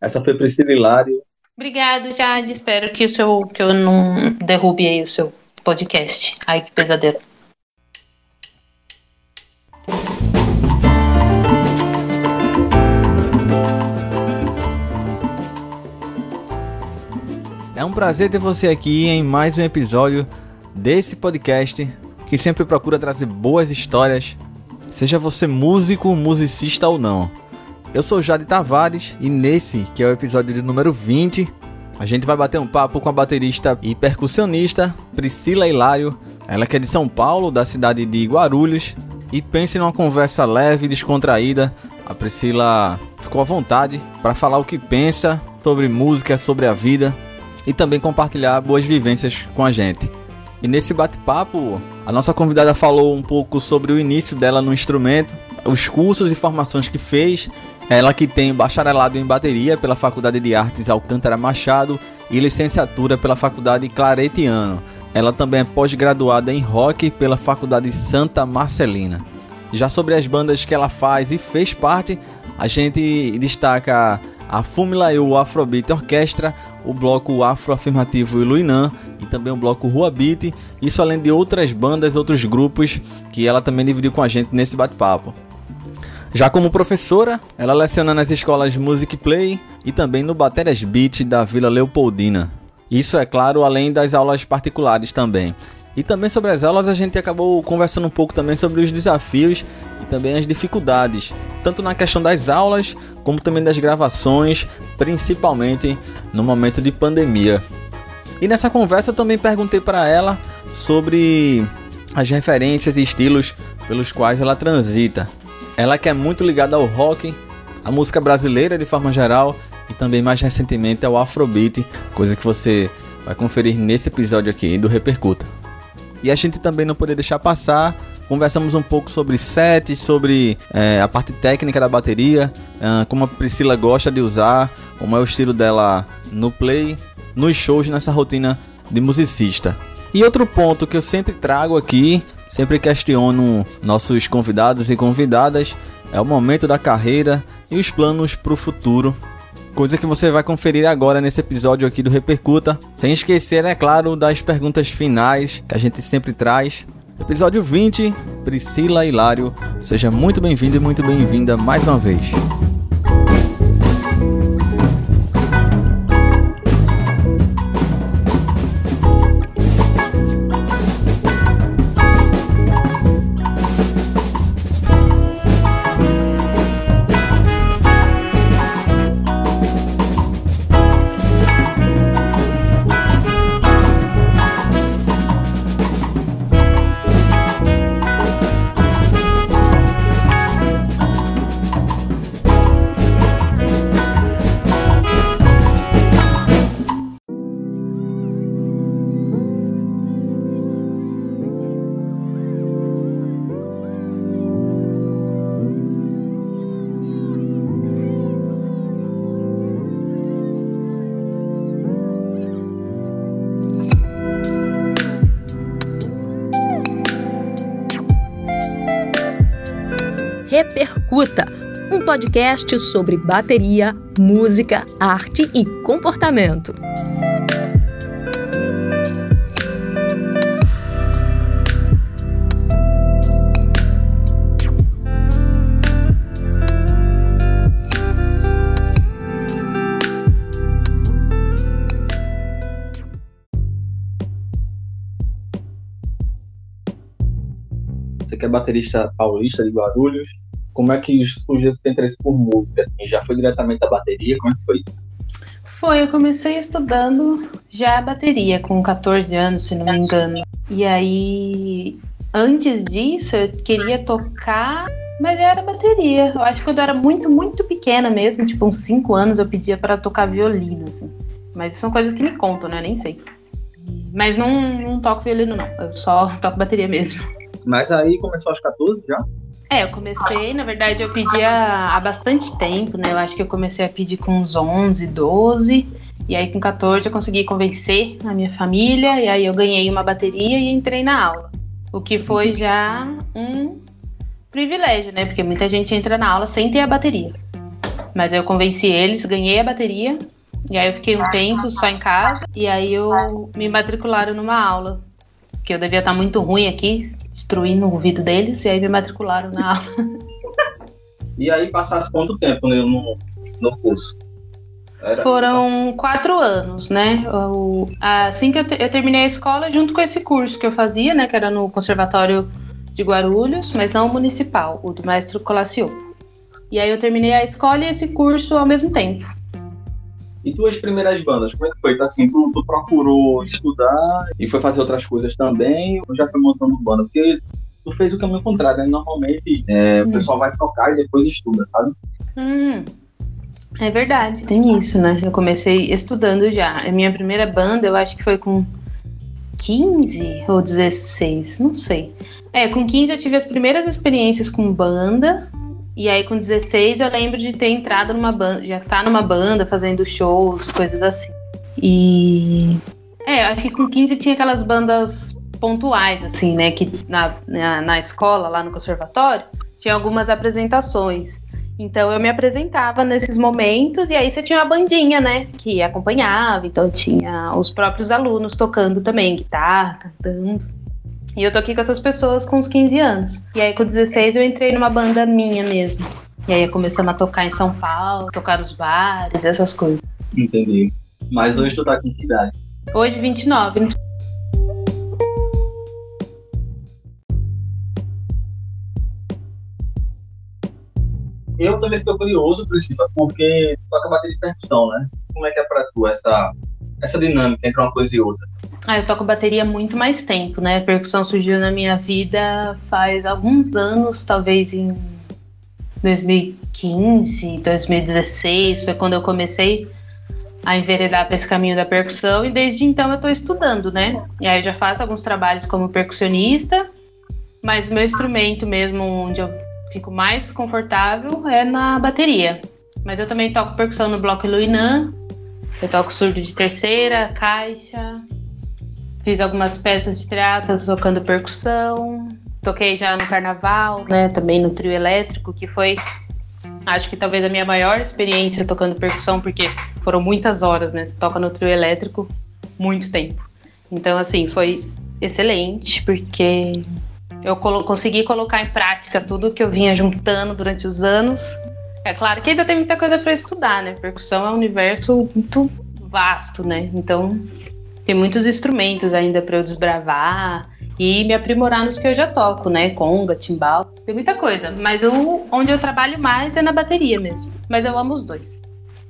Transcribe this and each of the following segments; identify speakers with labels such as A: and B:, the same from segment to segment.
A: Essa foi Priscila Hilário.
B: Obrigado, Jade. Espero que, o seu, que eu não derrube aí o seu podcast. Ai, que pesadelo.
C: É um prazer ter você aqui em mais um episódio desse podcast que sempre procura trazer boas histórias, seja você músico, musicista ou não. Eu sou Jade Tavares e nesse, que é o episódio de número 20, a gente vai bater um papo com a baterista e percussionista Priscila Hilário, ela que é de São Paulo, da cidade de Guarulhos, e pense numa conversa leve e descontraída. A Priscila ficou à vontade para falar o que pensa sobre música, sobre a vida e também compartilhar boas vivências com a gente. E nesse bate-papo, a nossa convidada falou um pouco sobre o início dela no instrumento, os cursos e formações que fez. Ela que tem bacharelado em bateria pela Faculdade de Artes Alcântara Machado e licenciatura pela Faculdade Claretiano. Ela também é pós-graduada em rock pela Faculdade Santa Marcelina. Já sobre as bandas que ela faz e fez parte, a gente destaca a Fumila e o Afrobeat Orquestra, o bloco Afroafirmativo Iluinã e também o bloco Rua Beat, isso além de outras bandas, outros grupos que ela também dividiu com a gente nesse bate-papo. Já como professora, ela leciona nas escolas Music Play e também no Baterias Beat da Vila Leopoldina. Isso é claro, além das aulas particulares também. E também sobre as aulas a gente acabou conversando um pouco também sobre os desafios e também as dificuldades, tanto na questão das aulas como também das gravações, principalmente no momento de pandemia. E nessa conversa eu também perguntei para ela sobre as referências e estilos pelos quais ela transita. Ela que é muito ligada ao rock, à música brasileira de forma geral e também mais recentemente ao Afrobeat, coisa que você vai conferir nesse episódio aqui do Repercuta. E a gente também não poder deixar passar. Conversamos um pouco sobre sets, sobre é, a parte técnica da bateria, uh, como a Priscila gosta de usar, como é o estilo dela no play, nos shows, nessa rotina de musicista. E outro ponto que eu sempre trago aqui, sempre questiono nossos convidados e convidadas, é o momento da carreira e os planos para o futuro coisa que você vai conferir agora nesse episódio aqui do Repercuta. Sem esquecer, é claro, das perguntas finais que a gente sempre traz. Episódio 20, Priscila Hilário. Seja muito bem-vindo e muito bem-vinda mais uma vez.
D: Podcast sobre bateria, música, arte e comportamento.
A: Você que é baterista paulista de Guarulhos, como é que surgiu esse interesse por música? Assim, já foi diretamente da bateria? Como é que foi?
B: Foi, eu comecei estudando já bateria com 14 anos, se não me engano. E aí, antes disso, eu queria tocar, mas era bateria. Eu acho que quando eu era muito, muito pequena mesmo, tipo uns 5 anos, eu pedia para tocar violino, assim. Mas são coisas que me contam, né? Nem sei. Mas não, não toco violino, não. Eu só toco bateria mesmo.
A: Mas aí começou aos 14 já?
B: É, eu comecei, na verdade, eu pedi há, há bastante tempo, né? Eu acho que eu comecei a pedir com uns 11, 12. E aí, com 14, eu consegui convencer a minha família. E aí, eu ganhei uma bateria e entrei na aula. O que foi já um privilégio, né? Porque muita gente entra na aula sem ter a bateria. Mas eu convenci eles, ganhei a bateria. E aí eu fiquei um tempo só em casa. E aí eu me matricularam numa aula. Que eu devia estar muito ruim aqui, destruindo o ouvido deles. E aí me matricularam na aula.
C: E aí passasse quanto tempo né, no, no curso?
B: Era... Foram quatro anos, né? Eu, assim que eu, eu, terminei a escola, junto com esse curso que eu fazia, né? Que era no Conservatório de Guarulhos, mas não o municipal, o do Mestre Colacio. E aí eu terminei a escola e esse curso ao mesmo tempo.
C: E tuas primeiras bandas, como é que foi? Tá assim, tu, tu, procurou estudar e foi fazer outras coisas também, ou já foi montando banda? Porque tu fez o caminho contrário, né? Normalmente é, hum. o pessoal vai tocar e depois estuda, sabe?
B: Hum. É verdade, tem isso, né? Eu comecei estudando já. A minha primeira banda, eu acho que foi com 15 ou 16, não sei. É, com 15 eu tive as primeiras experiências com banda. E aí com 16 eu lembro de ter entrado numa banda, já tá numa banda fazendo shows, coisas assim. E é, acho que com 15 tinha aquelas bandas pontuais, assim, né? Que na, na, na escola, lá no conservatório, tinha algumas apresentações. Então eu me apresentava nesses momentos e aí você tinha uma bandinha, né, que acompanhava, então tinha os próprios alunos tocando também, guitarra, cantando. E eu toquei com essas pessoas com uns 15 anos. E aí com 16 eu entrei numa banda minha mesmo. E aí começamos a tocar em São Paulo, tocar nos bares, essas coisas.
C: Entendi. Mas hoje tu tá com que idade?
B: Hoje 29.
C: Eu também fico curioso, Priscila, porque tu toca bateria de percussão, né? Como é que é pra tu essa, essa dinâmica entre uma coisa e outra?
B: Ah, eu toco bateria muito mais tempo, né? A percussão surgiu na minha vida faz alguns anos, talvez em 2015, 2016, foi quando eu comecei a enveredar para esse caminho da percussão e desde então eu estou estudando, né? E aí eu já faço alguns trabalhos como percussionista, mas o meu instrumento mesmo, onde eu fico mais confortável é na bateria. Mas eu também toco percussão no bloco Luinan. Eu toco surdo de terceira, caixa. Fiz algumas peças de teatro tocando percussão. Toquei já no carnaval, né? Também no trio elétrico, que foi acho que talvez a minha maior experiência tocando percussão, porque foram muitas horas, né? Você toca no trio elétrico muito tempo. Então, assim, foi excelente, porque eu colo consegui colocar em prática tudo que eu vinha juntando durante os anos. É claro que ainda tem muita coisa para estudar, né? Percussão é um universo muito vasto, né? Então tem muitos instrumentos ainda para eu desbravar e me aprimorar nos que eu já toco, né? Conga, timbal, tem muita coisa. Mas eu, onde eu trabalho mais é na bateria mesmo. Mas eu amo os dois.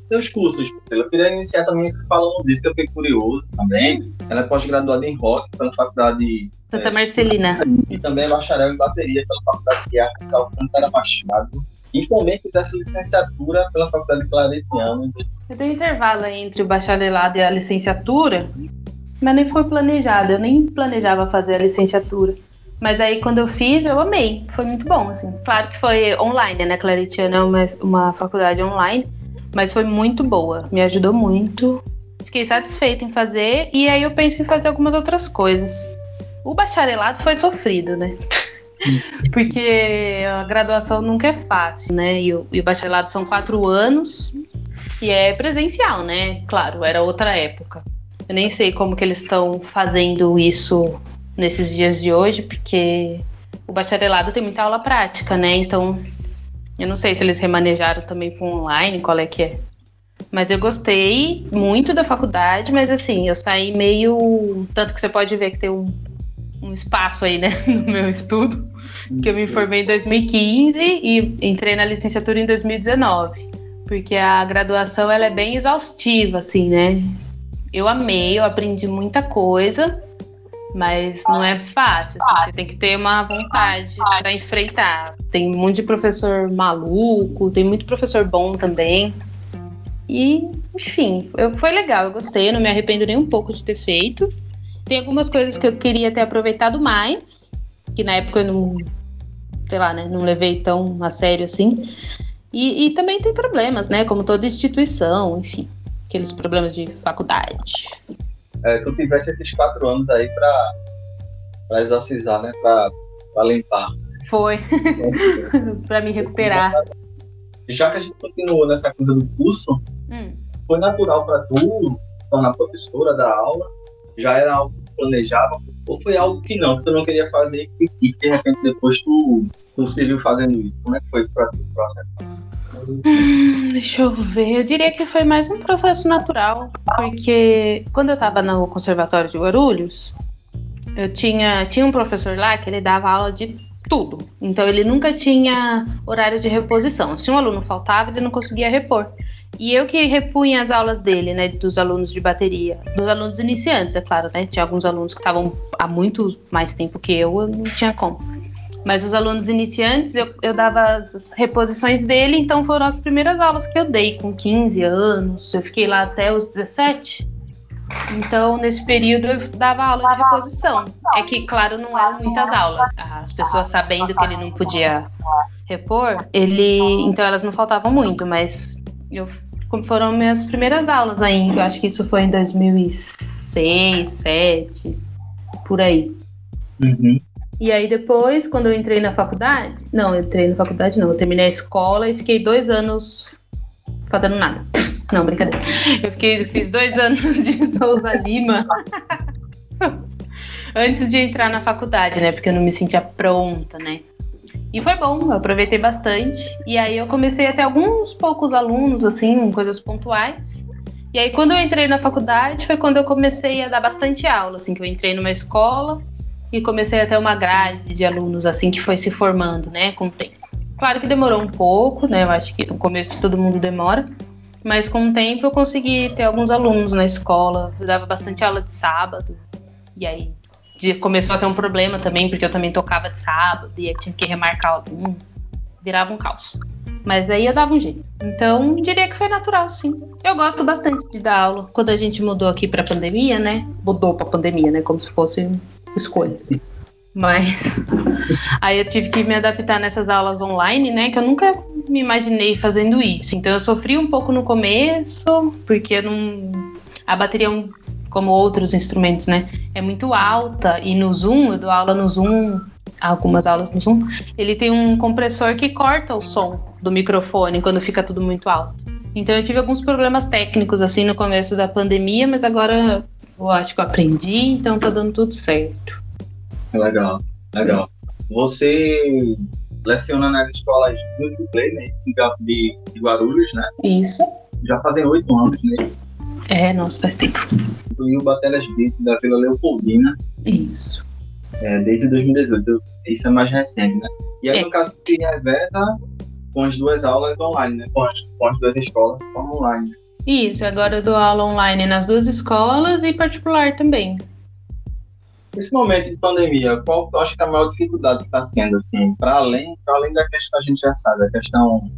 C: Teus cursos, eu queria iniciar também falando disso, que eu fiquei curioso também. Ela é pós-graduada em rock pela faculdade
B: Santa Marcelina.
C: E também é bacharel em bateria pela Faculdade de Arte Alcântara Machado. E também fizesse licenciatura pela Faculdade de Claretiano.
B: Eu dei intervalo entre o bacharelado e a licenciatura, mas nem foi planejado. Eu nem planejava fazer a licenciatura. Mas aí quando eu fiz, eu amei. Foi muito bom, assim. Claro que foi online, né? Claretiano é uma, uma faculdade online, mas foi muito boa. Me ajudou muito. Fiquei satisfeita em fazer e aí eu penso em fazer algumas outras coisas. O bacharelado foi sofrido, né? Porque a graduação nunca é fácil, né? E o, e o bacharelado são quatro anos e é presencial, né? Claro, era outra época. Eu nem sei como que eles estão fazendo isso nesses dias de hoje, porque o bacharelado tem muita aula prática, né? Então, eu não sei se eles remanejaram também com online, qual é que é. Mas eu gostei muito da faculdade, mas assim, eu saí meio. Tanto que você pode ver que tem um, um espaço aí, né, no meu estudo, que eu me formei em 2015 e entrei na licenciatura em 2019, porque a graduação ela é bem exaustiva, assim, né? Eu amei, eu aprendi muita coisa, mas não é fácil. Assim, você tem que ter uma vontade para enfrentar. Tem um monte de professor maluco, tem muito professor bom também. E, enfim, eu, foi legal, eu gostei, eu não me arrependo nem um pouco de ter feito. Tem algumas coisas que eu queria ter aproveitado mais, que na época eu não, sei lá, né, não levei tão a sério assim. E, e também tem problemas, né, como toda instituição, enfim, aqueles problemas de faculdade.
C: É, tu tivesse esses quatro anos aí pra, pra exorcizar, né, pra, pra limpar.
B: Foi, pra me recuperar.
C: já que a gente continuou nessa coisa do curso,
B: Hum.
C: foi natural para tu se tornar professora da aula? Já era algo que planejava? Ou foi algo que não, que tu não queria fazer e que de repente depois tu, tu se viu fazendo isso? Como é que foi o processo?
B: Hum, Deixa eu ver. Eu diria que foi mais um processo natural, porque quando eu estava no Conservatório de Guarulhos, eu tinha, tinha um professor lá que ele dava aula de tudo. Então ele nunca tinha horário de reposição. Se um aluno faltava, ele não conseguia repor. E eu que repunha as aulas dele, né, dos alunos de bateria, dos alunos iniciantes, é claro, né? Tinha alguns alunos que estavam há muito mais tempo que eu, eu não tinha como. Mas os alunos iniciantes, eu, eu dava as reposições dele, então foram as primeiras aulas que eu dei, com 15 anos. Eu fiquei lá até os 17. Então, nesse período, eu dava aula de reposição. É que, claro, não eram muitas aulas. As pessoas sabendo que ele não podia repor, ele. Então, elas não faltavam muito, mas eu, foram minhas primeiras aulas ainda. Eu acho que isso foi em 2006, 2007, por aí.
C: Uhum.
B: E aí depois, quando eu entrei na faculdade, não, eu entrei na faculdade não, eu terminei a escola e fiquei dois anos fazendo nada. Não, brincadeira. Eu fiquei, fiz dois anos de Souza Lima antes de entrar na faculdade, né? Porque eu não me sentia pronta, né? E foi bom, eu aproveitei bastante. E aí eu comecei a ter alguns poucos alunos, assim, coisas pontuais. E aí quando eu entrei na faculdade foi quando eu comecei a dar bastante aula, assim, que eu entrei numa escola e comecei a ter uma grade de alunos assim que foi se formando, né, com o tempo. Claro que demorou um pouco, né? Eu acho que no começo todo mundo demora, mas com o tempo eu consegui ter alguns alunos na escola. Eu dava bastante aula de sábado. E aí de- começou a ser um problema também, porque eu também tocava de sábado e tinha que remarcar aluno. Virava um caos. Mas aí eu dava um jeito. Então, diria que foi natural, sim. Eu gosto bastante de dar aula. Quando a gente mudou aqui pra pandemia, né? Mudou pra pandemia, né? Como se fosse escolha. Mas aí eu tive que me adaptar nessas aulas online, né? Que eu nunca me imaginei fazendo isso. Então eu sofri um pouco no começo, porque não. A bateria, é um- como outros instrumentos, né? É muito alta. E no Zoom, eu dou aula no Zoom, algumas aulas no Zoom, ele tem um compressor que corta o som do microfone quando fica tudo muito alto. Então eu tive alguns problemas técnicos assim no começo da pandemia, mas agora eu acho que eu aprendi, então tá dando tudo certo.
C: Legal, legal. Você leciona nas escolas de Music Play, né? De, de Guarulhos, né?
B: Isso.
C: Já fazem oito anos, né?
B: É, nossa, faz tempo.
C: O Bateras Beat da Vila Leopoldina,
B: Isso.
C: é, desde 2018. Isso é mais recente, né? E aí,
B: É.
C: no caso, se reveta com as duas aulas online, né? Com as, com as duas escolas online.
B: Isso, agora eu dou aula online nas duas escolas e particular também.
C: Nesse momento de pandemia, qual tu acha que é a maior dificuldade que está sendo, assim, para além, pra além da questão que a gente já sabe, a questão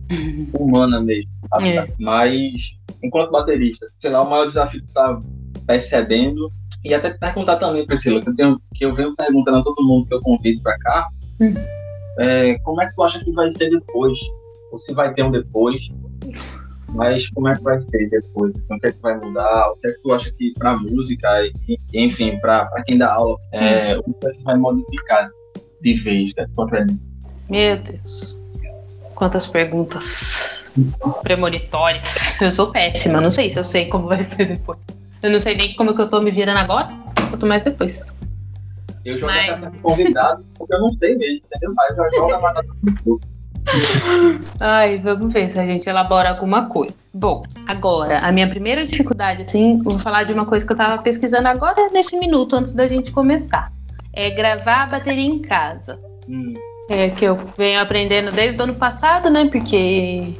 C: humana mesmo, sabe?
B: É.
C: Mas, enquanto baterista, sei lá, o maior desafio que tu tá percebendo, e até perguntar também, Priscila, que eu, tenho, que eu venho perguntando a todo mundo que eu convido para cá,
B: Hum.
C: é, como é que tu acha que vai ser depois? Ou se vai ter um depois? Mas como é que vai ser depois? Então, o que é que vai mudar? O que é que tu acha que para música, e, enfim, para quem dá aula, é, o que é que vai modificar de vez academia?
B: Meu Deus. Quantas perguntas premonitórias. Eu sou péssima, não sei se eu sei como vai ser depois. Eu não sei nem como que eu tô me virando agora, quanto mais depois.
C: Eu jogo
B: Mas-
C: essa convidado porque eu não sei mesmo, entendeu? Mas eu jogo a batata.
B: Ai, vamos ver se a gente elabora alguma coisa. Bom, agora, a minha primeira dificuldade, assim, vou falar de uma coisa que eu tava pesquisando agora nesse minuto, antes da gente começar. É gravar a bateria em casa.
C: Hum,
B: É que eu venho aprendendo desde o ano passado, né? Porque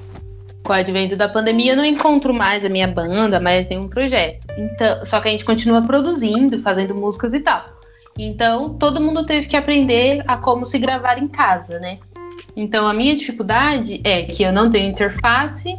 B: com o advento da pandemia eu não encontro mais a minha banda, mais nenhum projeto. Então, só que a gente continua produzindo, fazendo músicas e tal. Então, todo mundo teve que aprender a como se gravar em casa, né? Então, a minha dificuldade é que eu não tenho interface,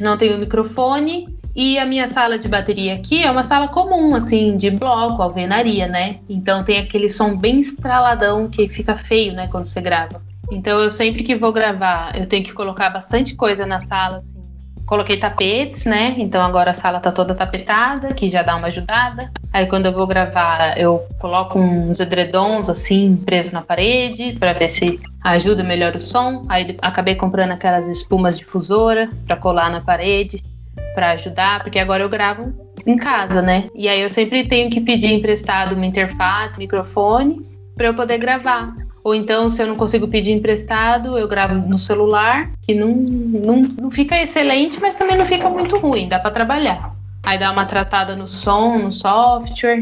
B: não tenho microfone e a minha sala de bateria aqui é uma sala comum, assim, de bloco, alvenaria, né? Então tem aquele som bem estraladão que fica feio, né, quando você grava. Então eu sempre que vou gravar, eu tenho que colocar bastante coisa na sala, assim, coloquei tapetes, né? Então agora a sala tá toda tapetada, que já dá uma ajudada. Aí quando eu vou gravar, eu coloco uns edredons assim, presos na parede, para ver se ajuda melhor o som. Aí acabei comprando aquelas espumas difusora para colar na parede, para ajudar, porque agora eu gravo em casa, né? E aí eu sempre tenho que pedir emprestado uma interface, microfone, para eu poder gravar. Ou então, se eu não consigo pedir emprestado, eu gravo no celular, que não, não, não fica excelente, mas também não fica muito ruim, dá para trabalhar. Aí dá uma tratada no som, no software.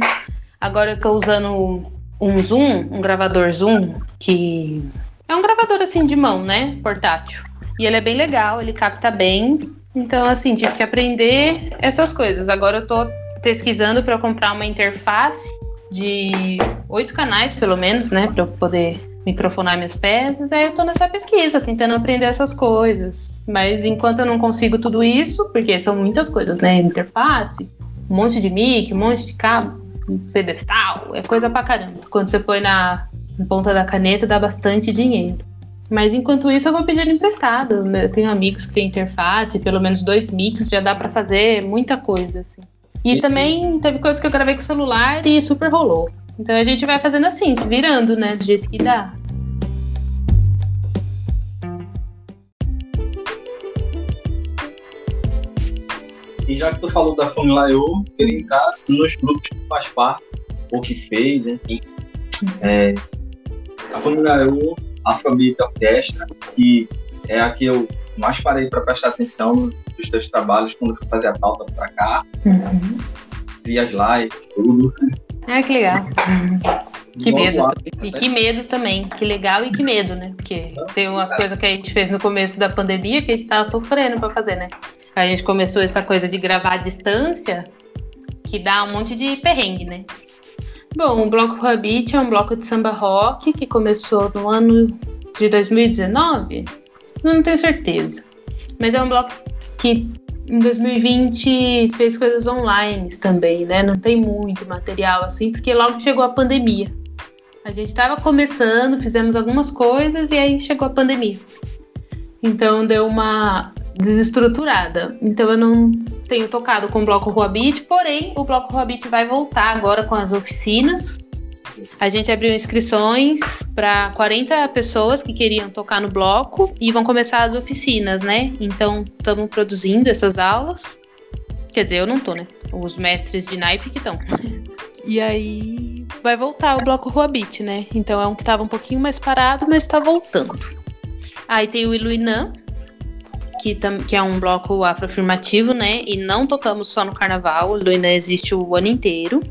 B: Agora eu tô usando um Zoom, um gravador Zoom, que é um gravador assim de mão, né? Portátil. E ele é bem legal, ele capta bem. Então, assim, tive que aprender essas coisas. Agora eu tô pesquisando para comprar uma interface de oito canais, pelo menos, né? Para eu poder microfonar minhas peças, aí eu tô nessa pesquisa, tentando aprender essas coisas. Mas enquanto eu não consigo tudo isso, porque são muitas coisas, né? Interface, um monte de mic, um monte de cabo, um pedestal, é coisa pra caramba. Quando você põe na, na ponta da caneta, dá bastante dinheiro. Mas enquanto isso, eu vou pedir emprestado. Eu tenho amigos que têm interface, pelo menos dois mix, já dá para fazer muita coisa, assim. E isso. também teve coisas que eu gravei com o celular e super rolou. Então a gente vai fazendo assim, se virando, né? Do jeito que dá.
C: E já que tu falou da Fórmula Eu, queria entrar nos grupos que faz parte, ou que fez, enfim. É, a Fórmula Eu, a Afrobeat Orquestra, que é a que eu mais parei para prestar atenção dos teus trabalhos quando eu fazia a pauta para cá. Uhum. Vi as lives, tudo.
B: Ah, que legal. Que medo. E que medo também. Que legal e que medo, né? Porque tem umas coisas que a gente fez no começo da pandemia que a gente tava sofrendo para fazer, né? A gente começou essa coisa de gravar à distância, que dá um monte de perrengue, né? Bom, o Bloco Rabbit é um bloco de samba rock que começou no ano de 2019. Não tenho certeza. Mas é um bloco que em 2020 fez coisas online também, né? Não tem muito material assim, porque logo chegou a pandemia. A gente estava começando, fizemos algumas coisas e aí chegou a pandemia. Então deu uma desestruturada. Então eu não tenho tocado com o bloco Rua Beat, porém o bloco Rua Beat vai voltar agora com as oficinas a gente abriu inscrições para 40 pessoas que queriam tocar no bloco e vão começar as oficinas, né? Então, estamos produzindo essas aulas. Quer dizer, eu não tô, né? Os mestres de naipe que estão. e aí vai voltar o bloco Rua Beat, né? Então é um que estava um pouquinho mais parado, mas está voltando. Aí tem o Iluinã, que, que, é um bloco afroafirmativo, né? E não tocamos só no carnaval, o Iluinã existe o ano inteiro.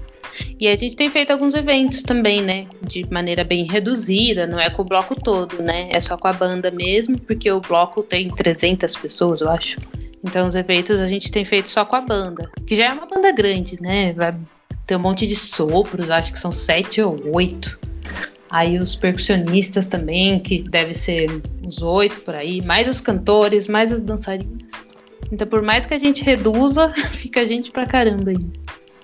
B: E a gente tem feito alguns eventos também, né? De maneira bem reduzida, não é com o bloco todo, né? É só com a banda mesmo, porque o bloco tem 300 pessoas, eu acho. Então os eventos a gente tem feito só com a banda, que já é uma banda grande, né? Vai ter um monte de sopros, acho que são sete ou oito. Aí os percussionistas também, que deve ser uns oito por aí, mais os cantores, mais as dançarinas. Então, por mais que a gente reduza, fica gente pra caramba aí.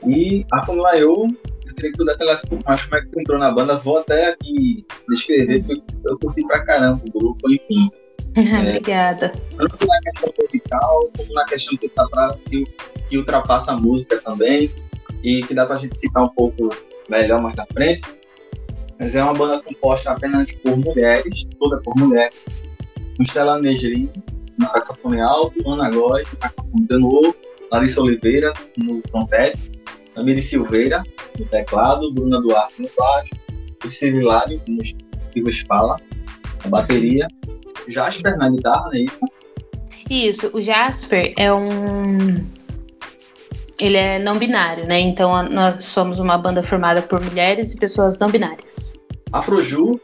C: E a Fórmula Eu, eu queria que tu desse mais como é que tu entrou na banda. Vou até aqui descrever, porque eu curti pra caramba o grupo, enfim.
B: é, Obrigada.
C: Tanto na questão musical, como na questão que, tá pra, que, que ultrapassa a música também, e que dá pra gente citar um pouco melhor mais na frente. Mas é uma banda composta apenas por mulheres, toda por mulheres. Estela Negrini no saxofone alto, Ana Góes no saxofone tenor, Larissa Oliveira no trompete, Amiri Silveira no teclado, Bruna Duarte no baixo, Priscila Hilário, que vos fala, a bateria, Jasper na guitarra, né?
B: Isso, o Jasper é um. Ele é não binário, né? Então nós somos uma banda formada por mulheres e pessoas não binárias.
C: Afroju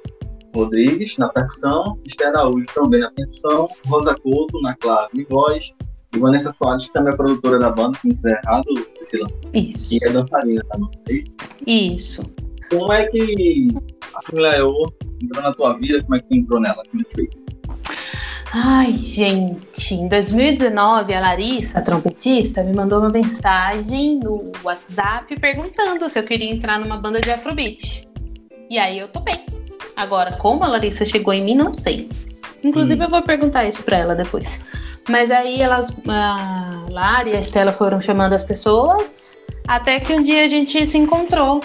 C: Rodrigues na percussão, Esther Araújo também na percussão, Rosa Couto na clave e voz, e Vanessa Soares, que também é produtora da banda, se não estiver errado, Priscila.
B: Isso.
C: E é dançarina também, é
B: isso? Isso.
C: Como é que a família EO entrou na tua vida? Como é que tu entrou nela? Como é que foi?
B: Ai, gente, em 2019 a Larissa, a trompetista, me mandou uma mensagem no WhatsApp perguntando se eu queria entrar numa banda de Afrobeat. E aí eu topei. Agora, como a Larissa chegou em mim, não sei. Inclusive, Sim. eu vou perguntar isso pra ela depois. Mas aí elas, a Lara e a Estela foram chamando as pessoas, até que um dia a gente se encontrou.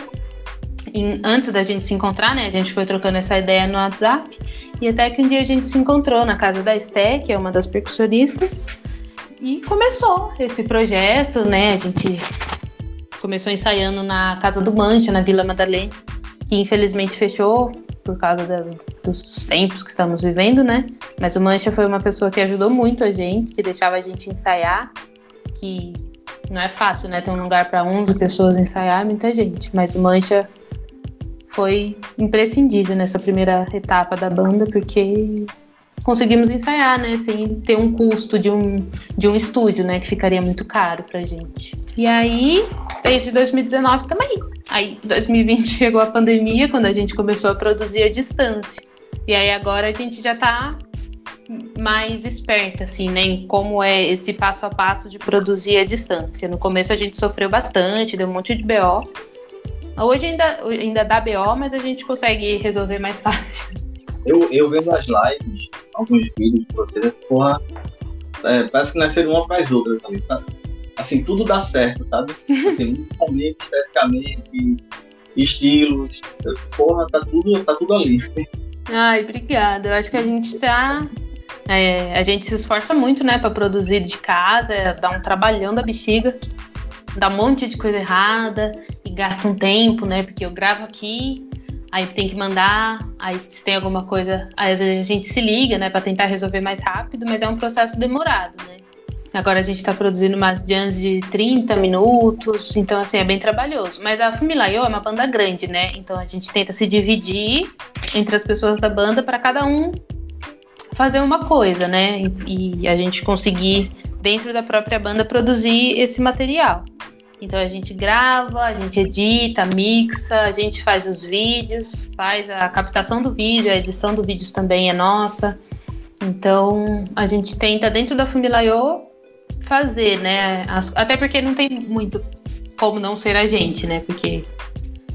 B: E antes da gente se encontrar, né? A gente foi trocando essa ideia no WhatsApp. E até que um dia a gente se encontrou na casa da Esté, que é uma das percussionistas. E começou esse projeto, né? A gente começou ensaiando na Casa do Mancha, na Vila Madalena, que infelizmente fechou por causa da, dos tempos que estamos vivendo, né? Mas o Mancha foi uma pessoa que ajudou muito a gente, que deixava a gente ensaiar, que não é fácil, né? Ter um lugar para 11 pessoas ensaiar, muita gente. Mas o Mancha foi imprescindível nessa primeira etapa da banda, porque conseguimos ensaiar, né? Sem ter um custo de um, de um estúdio, né? Que ficaria muito caro pra gente. E aí, desde 2019 também. Aí, 2020 chegou a pandemia, quando a gente começou a produzir à distância. E aí, agora a gente já tá mais esperta, assim, né? Em como é esse passo a passo de produzir à distância. No começo a gente sofreu bastante, deu um monte de BO. Hoje ainda, ainda dá BO, mas a gente consegue resolver mais fácil.
C: Eu, eu vendo as lives, alguns vídeos de vocês, porra, é, parece que nasceram uma para as outras também, tá? Assim, tudo dá certo, sabe? Assim, musicalmente, esteticamente, estilos, porra, tá tudo, tá tudo ali.
B: Ai, obrigada. Eu acho que a gente tá. É, a gente se esforça muito, né, para produzir de casa, é, dá um trabalhão da bexiga, dá um monte de coisa errada e gasta um tempo, né? Porque eu gravo aqui, aí tem que mandar, aí se tem alguma coisa, aí às vezes a gente se liga, né, para tentar resolver mais rápido, mas é um processo demorado, né? Agora a gente está produzindo umas jams de 30 minutos, então assim é bem trabalhoso. Mas a Fumilayo é uma banda grande, né? Então a gente tenta se dividir entre as pessoas da banda para cada um fazer uma coisa, né? E, e a gente conseguir dentro da própria banda produzir esse material. Então a gente grava, a gente edita, mixa, a gente faz os vídeos, faz a captação do vídeo, a edição do vídeo também é nossa. Então a gente tenta dentro da Fumilayo fazer, né? As, até porque não tem muito como não ser a gente, né? Porque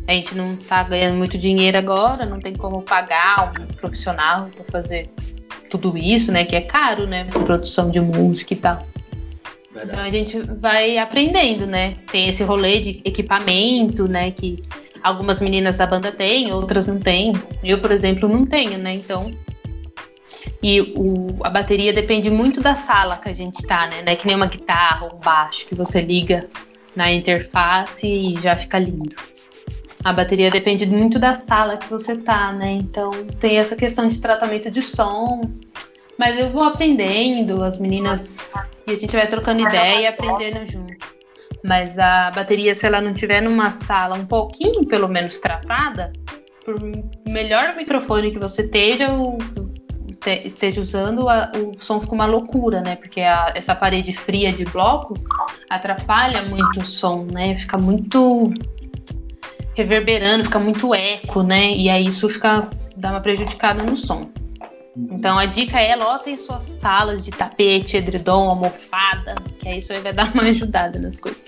B: a gente não tá ganhando muito dinheiro agora, não tem como pagar um profissional para fazer tudo isso, né? Que é caro, né? Produção de música e tal. Verdade. Então a gente vai aprendendo, né? Tem esse rolê de equipamento, né? Que algumas meninas da banda têm, outras não têm. Eu, por exemplo, não tenho, né? Então. E o, a bateria depende muito da sala que a gente tá, né? Não é que nem uma guitarra ou um baixo que você liga na interface e já fica lindo. A bateria depende muito da sala que você tá, né? Então tem essa questão de tratamento de som. Mas eu vou aprendendo, as meninas e a gente vai trocando ideia e aprendendo junto. Mas a bateria, se ela não tiver numa sala um pouquinho, pelo menos, tratada, por melhor microfone que você esteja, o, te, esteja usando, a, o som fica uma loucura, né? Porque a, essa parede fria de bloco atrapalha muito o som, né? Fica muito reverberando, fica muito eco, né? E aí isso fica dá uma prejudicada no som. Então a dica é lotem suas salas de tapete, edredom, almofada, que aí isso aí vai dar uma ajudada nas coisas.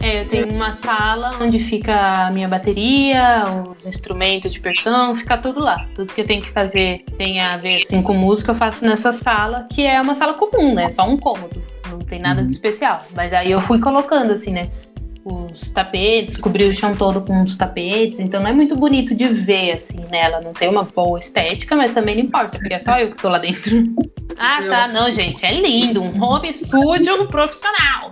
B: É, eu tenho uma sala onde fica a minha bateria, os instrumentos de percussão, fica tudo lá. Tudo que eu tenho que fazer tem a ver assim, com música, eu faço nessa sala, que é uma sala comum, né? Só um cômodo. Não tem nada de uhum. especial. Mas aí eu fui colocando, assim, né? Os tapetes, cobrir o chão todo com os tapetes, então não é muito bonito de ver, assim, né? Ela não tem uma boa estética, mas também não importa, porque é só eu que tô lá dentro. ah, tá, não, gente, é lindo, um home studio profissional.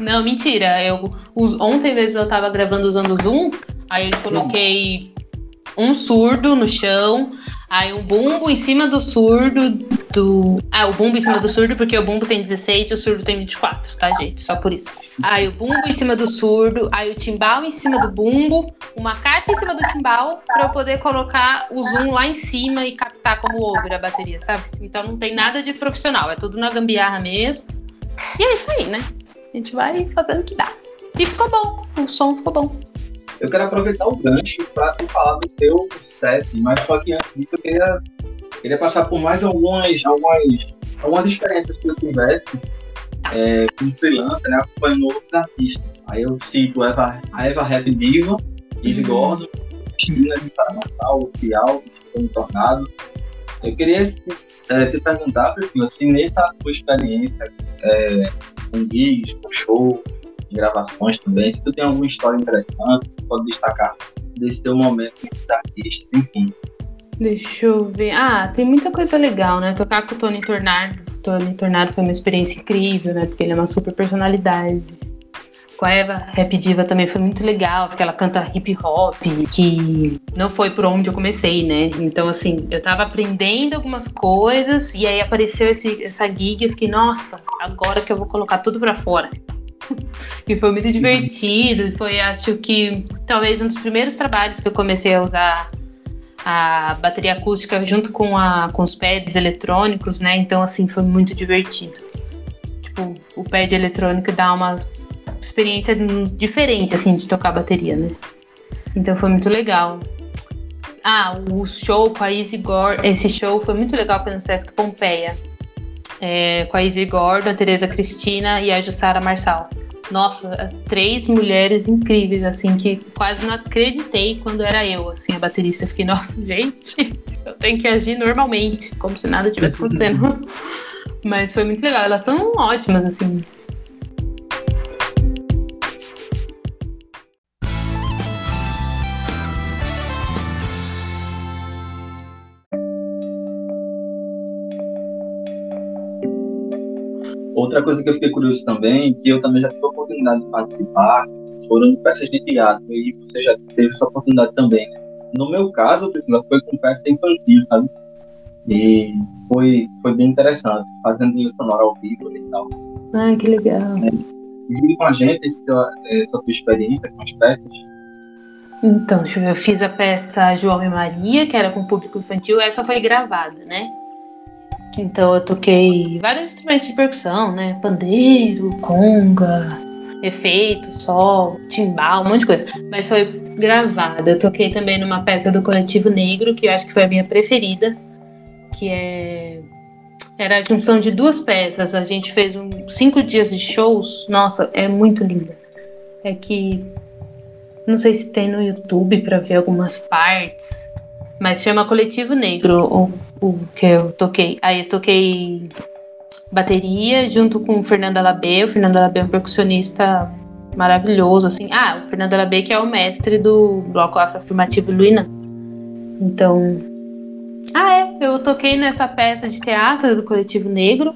B: Não, mentira, eu ontem mesmo eu tava gravando usando o Zoom, aí eu coloquei um surdo no chão, aí um bumbo em cima do surdo do. Ah, o bumbo em cima do surdo, porque o bumbo tem 16 e o surdo tem 24, tá, gente? Só por isso. Aí o bumbo em cima do surdo, aí o timbal em cima do bumbo, uma caixa em cima do timbal, pra eu poder colocar o zoom lá em cima e captar como over a bateria, sabe? Então não tem nada de profissional, é tudo na gambiarra mesmo. E é isso aí, né? A gente vai fazendo o que dá. E ficou bom, o som ficou bom.
C: Eu quero aproveitar o gancho para tu falar do teu set, mas só que antes disso eu queria, queria passar por mais algumas, algumas, algumas experiências que eu tivesse é, como freelancer, né, acompanhando outros artistas. Aí eu cito Eva, a Eva Rap Diva, Easy uhum. Gordon, Cristina de Saramatal, Fial, um Tornado. Eu queria é, te perguntar, Priscila, se nessa tua experiência é, com gigs, com show, gravações também, se tu tem alguma história interessante, pode destacar desse teu momento com esses artistas, enfim.
B: Deixa eu ver. Ah, tem muita coisa legal, né? Tocar com o Tony Tornado. Tony Tornado foi uma experiência incrível, né? Porque ele é uma super personalidade. Com a Eva Rap Diva também foi muito legal, porque ela canta hip hop, que não foi por onde eu comecei, né? Então, assim, eu tava aprendendo algumas coisas e aí apareceu esse, essa gig e eu fiquei, nossa, agora que eu vou colocar tudo pra fora. e foi muito divertido. Foi, acho que, talvez um dos primeiros trabalhos que eu comecei a usar a bateria acústica junto com, a, com os pads eletrônicos, né? Então, assim, foi muito divertido. Tipo, o pad eletrônico dá uma experiência diferente, assim, de tocar bateria, né? Então foi muito legal. Ah, o show com a Izzy Gordon, esse show foi muito legal pelo Sesc Pompeia. É, com a Izzy Gordon, a Tereza Cristina e a Jussara Marçal. Nossa, três mulheres incríveis, assim, que quase não acreditei quando era eu, assim, a baterista. Eu fiquei, nossa, gente, eu tenho que agir normalmente, como se nada tivesse acontecendo. Mas foi muito legal, elas são ótimas, assim.
C: Outra coisa que eu fiquei curioso também, que eu também já tive a oportunidade de participar, foram peças de teatro, e você já teve essa oportunidade também. Né? No meu caso, Priscila, foi com peça infantil, sabe? E foi, foi bem interessante, fazendo trilha sonora ao vivo e tal.
B: Ah, que legal. É.
C: Divide com a gente essa tua, essa tua experiência com as peças.
B: Então, eu fiz a peça João e Maria, que era com público infantil, essa foi gravada, né? Então eu toquei vários instrumentos de percussão, né? Pandeiro, conga, efeito, sol, timbal, um monte de coisa. Mas foi gravada. Eu toquei também numa peça do Coletivo Negro, que eu acho que foi a minha preferida, que é era a junção de duas peças. A gente fez um, cinco dias de shows. Nossa, é muito linda. É que não sei se tem no YouTube para ver algumas partes mas chama Coletivo Negro, o, o que eu toquei. Aí eu toquei bateria junto com o Fernando Alabê. O Fernando Alabê é um percussionista maravilhoso, assim. Ah, o Fernando Alabê que é o mestre do bloco afroafirmativo Luina. Então... Ah, é. Eu toquei nessa peça de teatro do Coletivo Negro,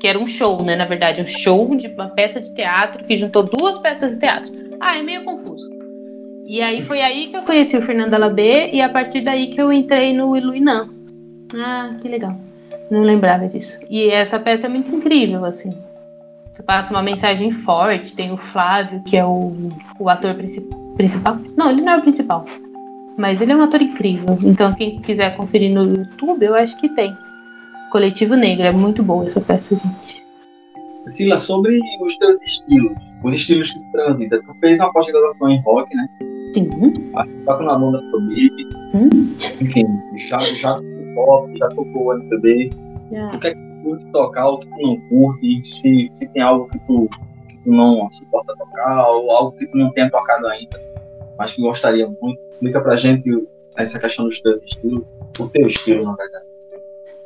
B: que era um show, né? Na verdade, um show de uma peça de teatro que juntou duas peças de teatro. Ah, é meio confuso. E aí foi aí que eu conheci o Fernando Alabê e a partir daí que eu entrei no Iluinã. Ah, que legal. Não lembrava disso. E essa peça é muito incrível, assim. Você passa uma mensagem forte. Tem o Flávio, que é o, o ator principal. Não, ele não é o principal. Mas ele é um ator incrível. Então, quem quiser conferir no YouTube, eu acho que tem. Coletivo Negro. É muito boa essa peça, gente.
C: Priscila, sobre os teus estilos, os estilos que tu transita, tu fez uma pós-graduação em rock, né?
B: Sim.
C: Toca na banda Afrobeat. Hum? Enfim, já, já tocou pop, já tocou MPB. Yeah. O que é que tu curte tocar, o que tu não curte, se, se tem algo que tu, que tu não suporta tocar, ou algo que tu não tenha tocado ainda, mas que gostaria muito. Explica pra gente essa questão dos teus estilos, o teu estilo, na verdade.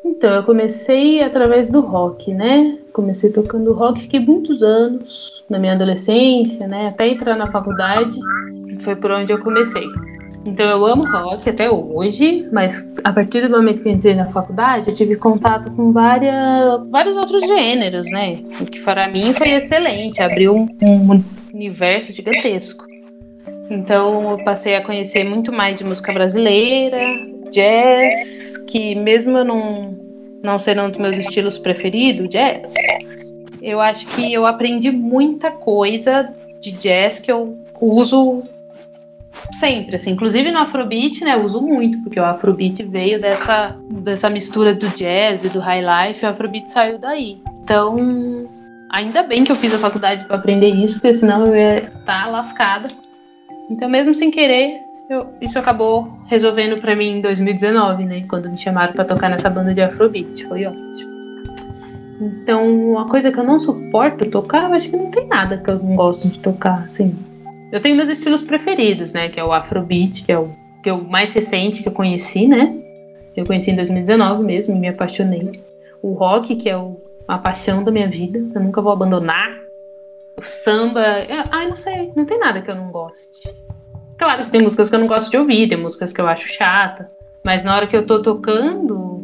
B: Então, eu comecei através do rock, né? Comecei tocando rock, fiquei muitos anos na minha adolescência, né? Até entrar na faculdade foi por onde eu comecei. Então eu amo rock até hoje, mas a partir do momento que entrei na faculdade, eu tive contato com várias, vários outros gêneros, né? O que para mim foi excelente, abriu um, um universo gigantesco. Então eu passei a conhecer muito mais de música brasileira, jazz, que mesmo eu não, não sendo um dos meus estilos preferidos, jazz, eu acho que eu aprendi muita coisa de jazz que eu uso sempre, assim, inclusive no Afrobeat, né, eu uso muito, porque o Afrobeat veio dessa, dessa mistura do jazz e do high life, o Afrobeat saiu daí. Então, ainda bem que eu fiz a faculdade para aprender isso, porque senão eu ia estar tá lascada. Então, mesmo sem querer, eu, isso acabou resolvendo para mim em 2019, né, quando me chamaram para tocar nessa banda de Afrobeat, foi ótimo. Então, uma coisa que eu não suporto tocar, eu acho que não tem nada que eu não gosto de tocar, assim. Eu tenho meus estilos preferidos, né? Que é o Afrobeat, que é o, que o mais recente que eu conheci, né? Eu conheci em 2019 mesmo e me apaixonei. O rock, que é o, a paixão da minha vida, eu nunca vou abandonar. O samba, é, ai, não sei, não tem nada que eu não goste. Claro que tem músicas que eu não gosto de ouvir, tem músicas que eu acho chata, mas na hora que eu tô tocando,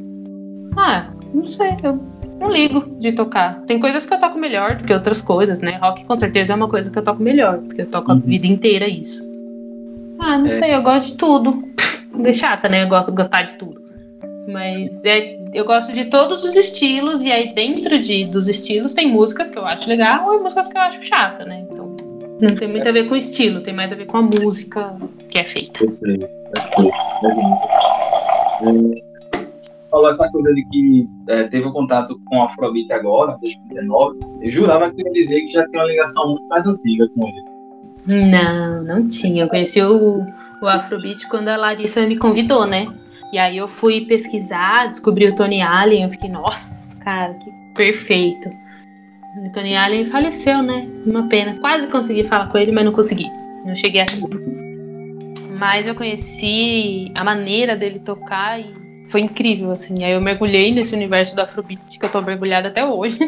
B: ah, não sei, eu não ligo de tocar. Tem coisas que eu toco melhor do que outras coisas, né? Rock com certeza é uma coisa que eu toco melhor, porque eu toco a uhum. vida inteira isso. Ah, não é. sei, eu gosto de tudo. É chata, né? Eu gosto de gostar de tudo. Mas é, eu gosto de todos os estilos, e aí dentro de, dos estilos tem músicas que eu acho legal e músicas que eu acho chata, né? Então não tem muito a ver com o estilo, tem mais a ver com a música que é feita.
C: Falou essa coisa de que é, teve um contato com o Afrobeat agora, em 2019. Eu jurava que ia dizer que já tinha uma ligação muito mais antiga com ele.
B: Não, não tinha. Eu conheci o, o Afrobeat quando a Larissa me convidou, né? E aí eu fui pesquisar, descobri o Tony Allen, eu fiquei, nossa, cara, que perfeito. O Tony Allen faleceu, né? Uma pena. Quase consegui falar com ele, mas não consegui. Não cheguei a. Mas eu conheci a maneira dele tocar e foi incrível, assim. Aí eu mergulhei nesse universo do Afrobeat, que eu tô mergulhada até hoje.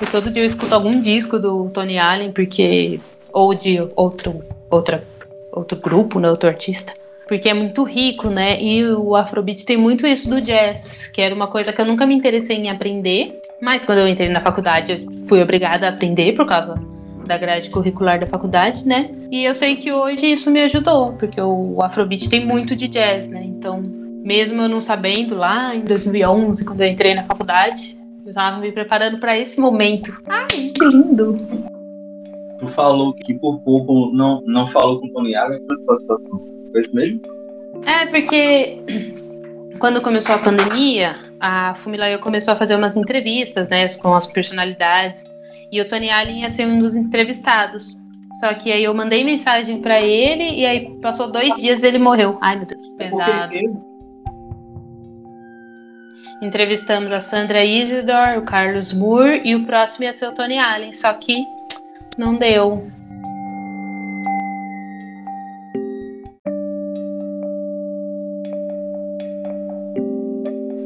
B: E todo dia eu escuto algum disco do Tony Allen, porque. Ou de outro, outra, outro grupo, né? Outro artista porque é muito rico, né? E o Afrobeat tem muito isso do jazz, que era uma coisa que eu nunca me interessei em aprender, mas quando eu entrei na faculdade eu fui obrigada a aprender por causa da grade curricular da faculdade, né? E eu sei que hoje isso me ajudou, porque o Afrobeat tem muito de jazz, né? Então, mesmo eu não sabendo lá em 2011, quando eu entrei na faculdade, eu tava me preparando para esse momento. Ai, que lindo!
C: Tu falou que por pouco não, não falou com o Tony Allen, como foi a situação? Foi isso mesmo?
B: É, porque quando começou a pandemia, a Fumilayo começou a fazer umas entrevistas, né, com as personalidades, e o Tony Allen ia ser um dos entrevistados. Só que aí eu mandei mensagem para ele e aí passou dois dias e ele morreu. Ai, meu Deus, pesado. Entrevistamos a Sandra Isidore, o Carlos Moore e o próximo ia ser o Tony Allen, só que não deu.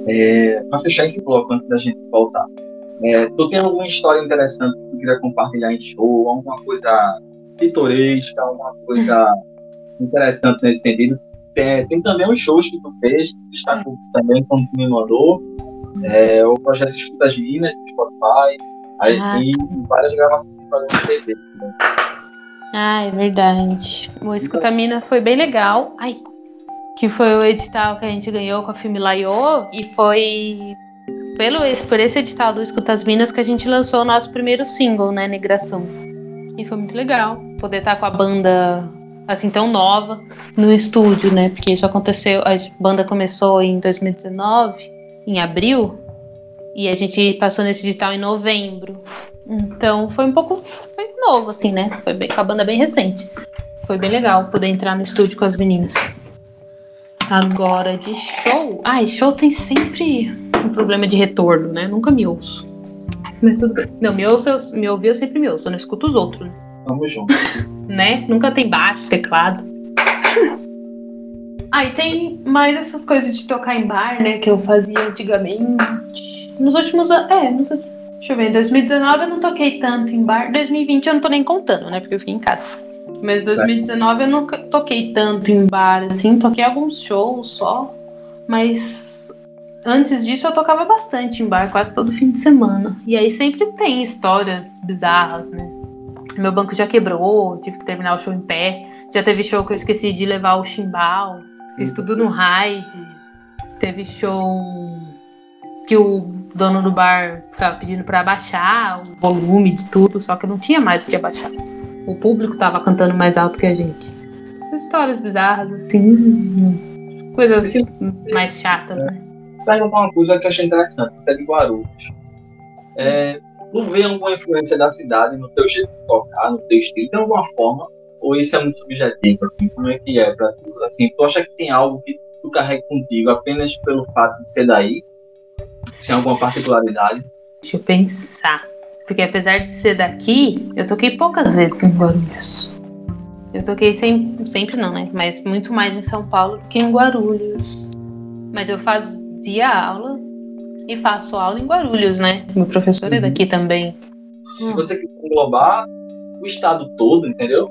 C: É, para fechar esse bloco antes da gente voltar, é, tu tem alguma história interessante que tu queria compartilhar em show, alguma coisa pitoresca, alguma coisa interessante nesse sentido? Tem, tem também os shows que tu fez, que destacou também como tu me mandou, é, o projeto Escuta as Minas, do Spotify, aí ah. e várias gravações de TV.
B: Ah, é verdade. O Escuta Mina foi bem legal. Ai, que foi o edital que a gente ganhou com a Filme Laiô, e foi pelo, por esse edital do Escuta as Minas que a gente lançou o nosso primeiro single, né, Negração. E foi muito legal poder estar com a banda assim tão nova no estúdio, né? Porque isso aconteceu, a banda começou em 2019, em abril, e a gente passou nesse edital em novembro. Então foi um pouco foi novo assim, né? Foi bem, com a banda bem recente. Foi bem legal poder entrar no estúdio com as meninas. Agora, de show. Ai, show tem sempre um problema de retorno, né? Nunca me ouço. Mas tudo bem. Não, me ouço, eu, me ouvir eu sempre me ouço, eu não escuto os outros.
C: Tamo junto.
B: Né? Nunca tem baixo, teclado. Aí ah, tem mais essas coisas de tocar em bar, né? Que eu fazia antigamente. Nos últimos anos. É, nos Deixa eu ver, em 2019 eu não toquei tanto em bar. 2020 eu não tô nem contando, né? Porque eu fiquei em casa. Mas 2019 eu nunca toquei tanto em bar, assim, toquei alguns shows só. Mas antes disso eu tocava bastante em bar, quase todo fim de semana. E aí sempre tem histórias bizarras, né? Meu banco já quebrou, tive que terminar o show em pé. Já teve show que eu esqueci de levar o chimbal. Fiz uhum. tudo no raid. Teve show que o dono do bar ficava pedindo para abaixar o volume de tudo, só que não tinha mais o que abaixar o público tava cantando mais alto que a gente. Histórias bizarras, assim, coisas Sim. mais chatas, é. né?
C: Perguntar uma coisa que eu achei interessante, até de Guarulhos. É, tu vê alguma influência da cidade no teu jeito de tocar, no teu estilo, de alguma forma? Ou isso é muito subjetivo, assim, como é que é pra tu? Assim, tu acha que tem algo que tu carrega contigo apenas pelo fato de ser daí? Sem alguma particularidade?
B: Deixa eu pensar. Porque apesar de ser daqui, eu toquei poucas vezes em Guarulhos. Eu toquei sempre, sempre não, né? Mas muito mais em São Paulo do que em Guarulhos. Mas eu fazia aula e faço aula em Guarulhos, né? Meu professor é daqui também.
C: Se você quiser englobar o estado todo, entendeu?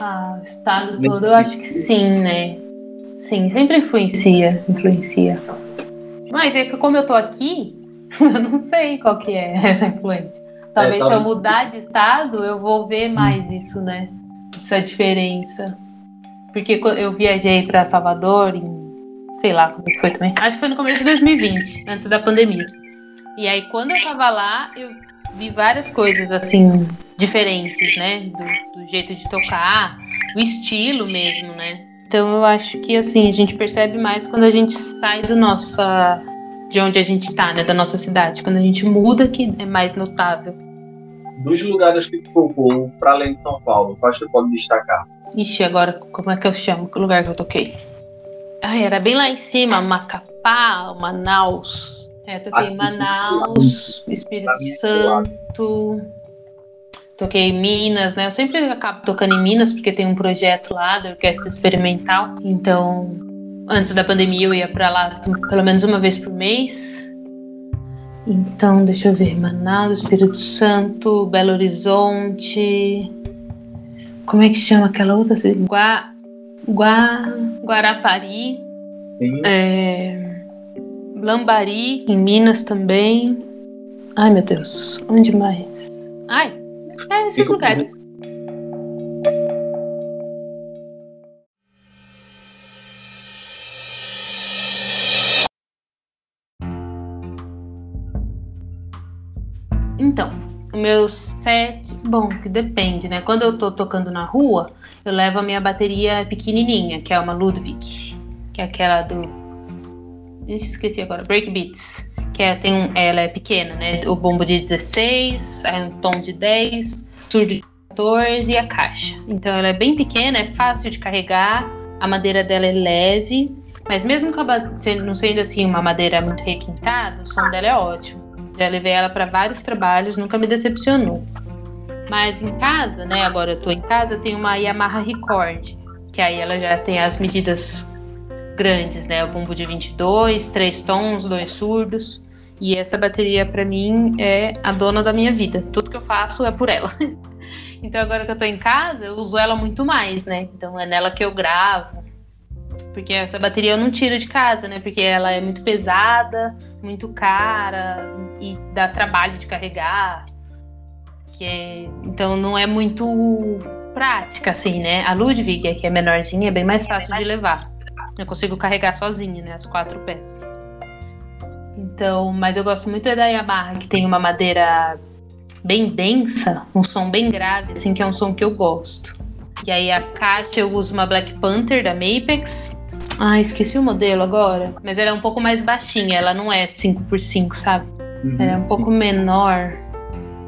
B: Ah, o estado todo, eu acho que sim, né? Sim, sempre influencia, influencia. Mas é que como eu tô aqui, eu não sei qual que é essa influência. Talvez
C: É,
B: se eu mudar de estado, eu vou ver mais isso, né? Essa diferença. Porque eu viajei para Salvador em, sei lá, quando que foi também. Acho que foi no começo de 2020, antes da pandemia. E aí quando eu tava lá, eu vi várias coisas assim diferentes, né? Do, do jeito de tocar, o estilo mesmo, né? Então eu acho que assim, a gente percebe mais quando a gente sai do nossa de onde a gente tá, né, da nossa cidade. Quando a gente muda que é mais notável.
C: Dos lugares que tu tocou, para além de São Paulo, quais tu pode destacar?
B: Ixi, agora como é que eu chamo? Que lugar que eu toquei? Ai, era bem lá em cima, Macapá, Manaus. É, toquei em
C: Aqui,
B: Manaus, Espírito
C: é
B: Santo. Toquei em Minas, né? Eu sempre acabo tocando em Minas porque tem um projeto lá da Orquestra Experimental. Então, antes da pandemia eu ia pra lá pelo menos uma vez por mês. Então, deixa eu ver, Manaus, Espírito Santo, Belo Horizonte. Como é que chama aquela outra? Gua, Gua, Guarapari,
C: Sim.
B: é, Lambari, em Minas também. Ai, meu Deus, onde mais? Ai, é esses
C: Fica
B: lugares. Então, o meu set, bom, que depende, né? Quando eu tô tocando na rua, eu levo a minha bateria pequenininha, que é uma Ludwig, que é aquela do Ixi, esqueci agora, Breakbeats, que é, tem um, ela é pequena, né? O bombo de 16, aí um tom de 10, surdo de 14 e a caixa. Então ela é bem pequena, é fácil de carregar, a madeira dela é leve, mas mesmo com a não sendo assim uma madeira muito requintada, o som dela é ótimo. Já levei ela para vários trabalhos, nunca me decepcionou. Mas em casa, né? Agora eu tô em casa, eu tenho uma Yamaha Record, que aí ela já tem as medidas grandes, né? O bumbo de 22, três tons, dois surdos. E essa bateria para mim é a dona da minha vida. Tudo que eu faço é por ela. então agora que eu tô em casa, eu uso ela muito mais, né? Então é nela que eu gravo. Porque essa bateria eu não tiro de casa, né? Porque ela é muito pesada, muito cara e dá trabalho de carregar. Que é- Então não é muito prática, assim, né? A Ludwig, que é menorzinha, é bem mais fácil de levar. Eu consigo carregar sozinha, né? As quatro peças. Então, mas eu gosto muito da Yamaha, que tem uma madeira bem densa, um som bem grave, assim, que é um som que eu gosto. E aí a caixa eu uso uma Black Panther da Mapex. Ah, esqueci o modelo agora. Mas ela é um pouco mais baixinha, ela não é 5x5, sabe? Ela é um pouco menor.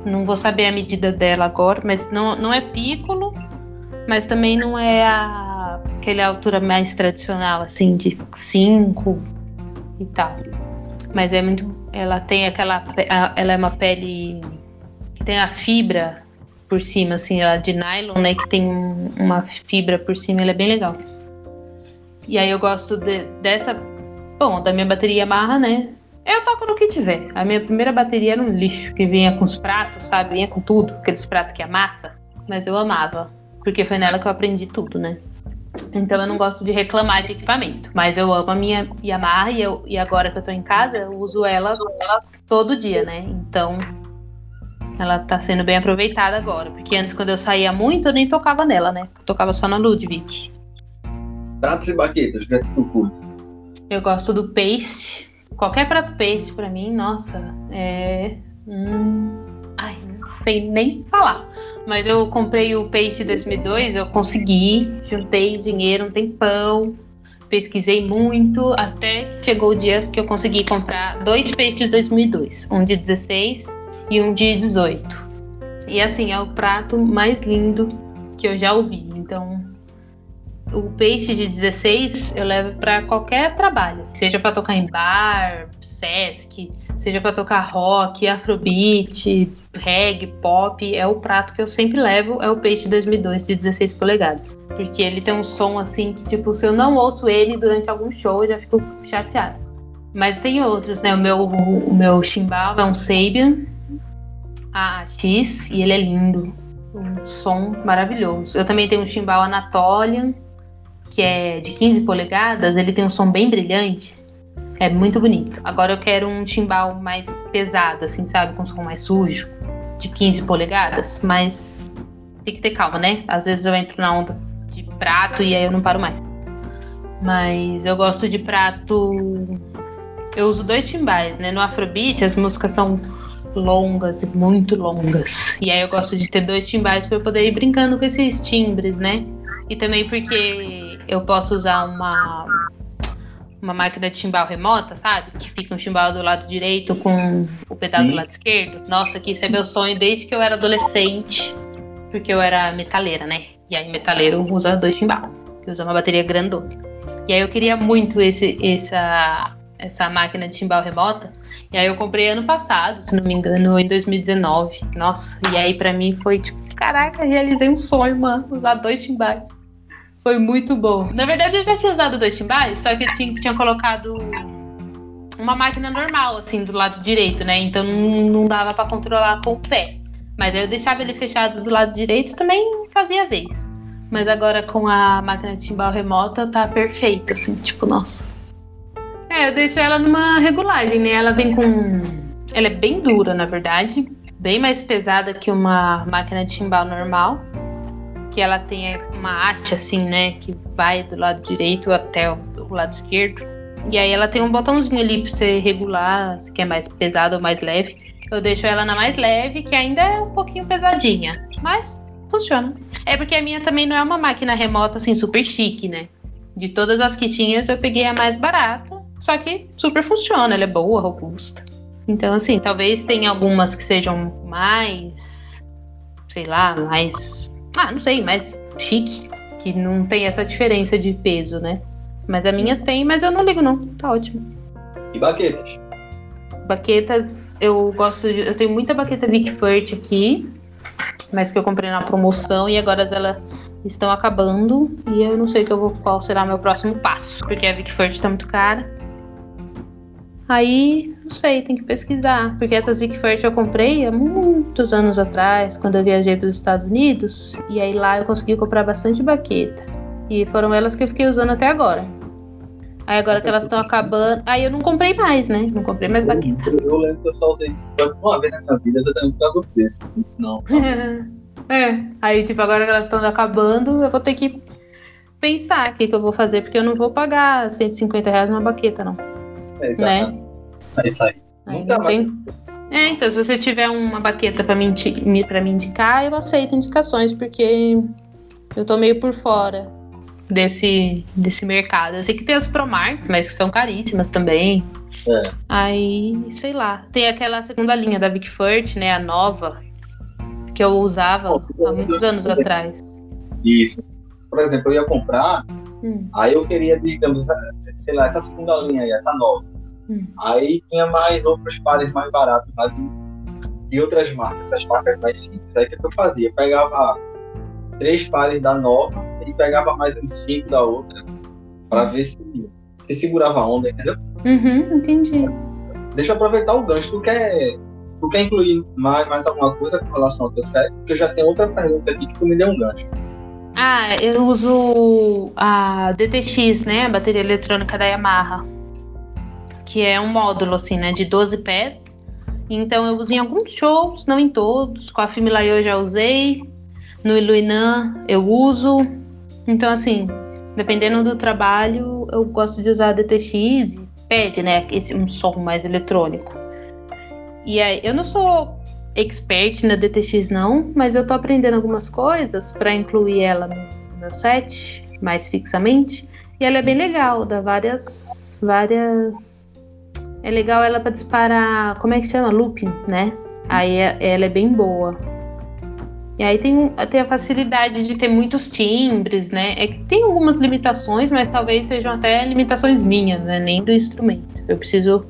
B: Não vou saber a medida dela agora, mas não, não é piccolo, mas também não é a, aquela altura mais tradicional, assim, de 5 e tal. Mas é muito. Ela tem aquela. Ela é uma pele que tem a fibra por cima, assim, ela é de nylon, né? Que tem um- uma fibra por cima, ela é bem legal. E aí eu gosto de- dessa. Bom, da minha bateria Yamaha, né? Eu toco no que tiver. A minha primeira bateria era um lixo, que vinha com os pratos, sabe? Vinha com tudo, aqueles pratos que amassa. Mas eu amava, porque foi nela que eu aprendi tudo, né? Então eu não gosto de reclamar de equipamento. Mas eu amo a minha Yamaha e, eu- e agora que eu tô em casa, eu uso ela, ela todo dia, né? Então ela tá sendo bem aproveitada agora. Porque antes, quando eu saía muito, eu nem tocava nela, né? Eu tocava só na Ludwig.
C: Pratos e baquetas, né?
B: Eu gosto do paste. Qualquer prato paste pra mim, nossa, é. Hum... Ai, não sei nem falar. Mas eu comprei o paste 2002, eu consegui, juntei dinheiro um tempão, pesquisei muito, até que chegou o dia que eu consegui comprar dois pastes 2002, um de 16 e um de 18. E assim, é o prato mais lindo que eu já ouvi. Então, o peixe de 16 eu levo para qualquer trabalho, seja para tocar em bar, Sesc, seja para tocar rock, afrobeat, reggae, pop, é o prato que eu sempre levo, é o peixe 2002 de 16 polegadas. Porque ele tem um som assim que, tipo, se eu não ouço ele durante algum show, eu já fico chateada. Mas tem outros, né? O meu, o meu chimbal é um Sabian AX e ele é lindo. Um som maravilhoso. Eu também tenho um chimbal Anatolian, que é de 15 polegadas, ele tem um som bem brilhante. É muito bonito. Agora eu quero um chimbal mais pesado, assim, sabe? Com som mais sujo, de 15 polegadas, mas tem que ter calma, né? Às vezes eu entro na onda de prato e aí eu não paro mais. Mas eu gosto de prato. Eu uso dois timbais, né? No Afrobeat as músicas são longas, muito longas. E aí eu gosto de ter dois timbais para poder ir brincando com esses timbres, né? E também porque eu posso usar uma uma máquina de chimbal remota, sabe? Que fica um chimbal do lado direito com o pedal Sim. do lado esquerdo. Nossa, que isso é meu sonho desde que eu era adolescente, porque eu era metaleira, né? E aí metaleiro usa dois chimbal, que usa uma bateria grandona. E aí eu queria muito esse essa essa máquina de chimbal remota. E aí eu comprei ano passado, se não me engano, em 2019. Nossa, e aí para mim foi tipo, caraca, realizei um sonho, mano, usar dois chimbais. Foi muito bom. Na verdade, eu já tinha usado dois timbais, só que eu tinha, tinha colocado uma máquina normal, assim, do lado direito, né? Então não, não dava para controlar com o pé. Mas aí eu deixava ele fechado do lado direito também fazia vez. Mas agora com a máquina de timbal remota tá perfeito, assim, tipo, nossa. É, eu deixo ela numa regulagem, né? Ela vem com. Ela é bem dura, na verdade. Bem mais pesada que uma máquina de timbal normal que ela tem uma haste assim, né, que vai do lado direito até o, o lado esquerdo. E aí ela tem um botãozinho ali para você regular se quer mais pesado ou mais leve. Eu deixo ela na mais leve, que ainda é um pouquinho pesadinha, mas funciona. É porque a minha também não é uma máquina remota assim super chique, né? De todas as que tinhas, eu peguei a mais barata, só que super funciona, ela é boa, robusta. Então, assim, talvez tenha algumas que sejam mais, sei lá, mais ah, não sei, mais chique, que não tem essa diferença de peso, né? Mas a minha tem, mas eu não ligo não, tá ótimo.
C: E baquetas?
B: Baquetas, eu gosto de, eu tenho muita baqueta Vic Furt aqui, mas que eu comprei na promoção e agora elas estão acabando e eu não sei que eu vou, qual será o meu próximo passo, porque a Vic Furt tá muito cara. Aí, sei, tem que pesquisar. Porque essas Vic First eu comprei há muitos anos atrás, quando eu viajei para os Estados Unidos. E aí lá eu consegui comprar bastante baqueta. E foram elas que eu fiquei usando até agora. Aí agora que elas estão acabando. Aí eu não comprei mais, né? Não comprei mais baqueta.
C: Eu, lembro que eu só usei uma vez na minha vida, exatamente por causa do preço. Não.
B: é. Aí, tipo, agora que elas estão acabando, eu vou ter que pensar o que, que eu vou fazer, porque eu não vou pagar 150 reais numa baqueta, não.
C: É, né? Aí. aí Nunca mais. Tem...
B: É, então, se você tiver uma baqueta para me, pra me indicar, eu aceito indicações, porque eu tô meio por fora desse, desse mercado. Eu sei que tem as Promarks, mas que são caríssimas também. É. Aí, sei lá. Tem aquela segunda linha da Vic Furt, né? A nova, que eu usava oh, há muitos anos atrás.
C: Isso. Por exemplo, eu ia comprar, hum. aí eu queria, digamos, sei lá, essa segunda linha aí, essa nova. Hum. Aí tinha mais outros pares mais baratos lá de, de outras marcas, essas marcas mais simples. Aí o que eu fazia? Eu pegava três pares da nova e pegava mais uns cinco da outra para ver se, se segurava a onda, entendeu?
B: Uhum, entendi.
C: Deixa eu aproveitar o gancho. Tu quer, tu quer incluir mais, mais alguma coisa com relação ao teu set? Porque eu já tenho outra pergunta aqui que tu me deu um gancho.
B: Ah, eu uso a DTX, né? A bateria eletrônica da Yamaha que é um módulo assim, né, de 12 pads. Então eu uso em alguns shows, não em todos. Com a Fimila eu já usei, no Iluinan eu uso. Então assim, dependendo do trabalho, eu gosto de usar a DTX, pede, né, esse um som mais eletrônico. E aí, eu não sou expert na DTX não, mas eu tô aprendendo algumas coisas para incluir ela no meu set mais fixamente. E ela é bem legal, dá várias várias é legal ela para disparar, como é que chama? Looping, né? Aí é, ela é bem boa. E aí tem, tem a facilidade de ter muitos timbres, né? É que tem algumas limitações, mas talvez sejam até limitações minhas, né? Nem do instrumento. Eu preciso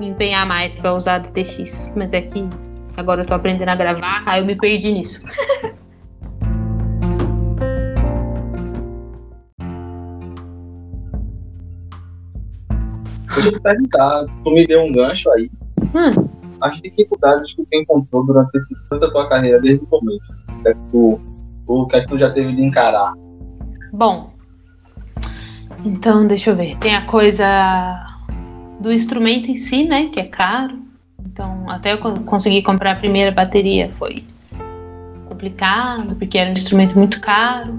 B: me empenhar mais pra usar DTX. Mas é que agora eu tô aprendendo a gravar, aí eu me perdi nisso.
C: Deixa eu te perguntar, tu me deu um gancho aí.
B: Hum,
C: As dificuldades que tu encontrou durante esse tanto a tua carreira desde o começo. O que é que tu, o que é que tu já teve de encarar?
B: Bom, então deixa eu ver. Tem a coisa do instrumento em si, né? Que é caro. Então, até eu con- conseguir comprar a primeira bateria foi complicado, porque era um instrumento muito caro.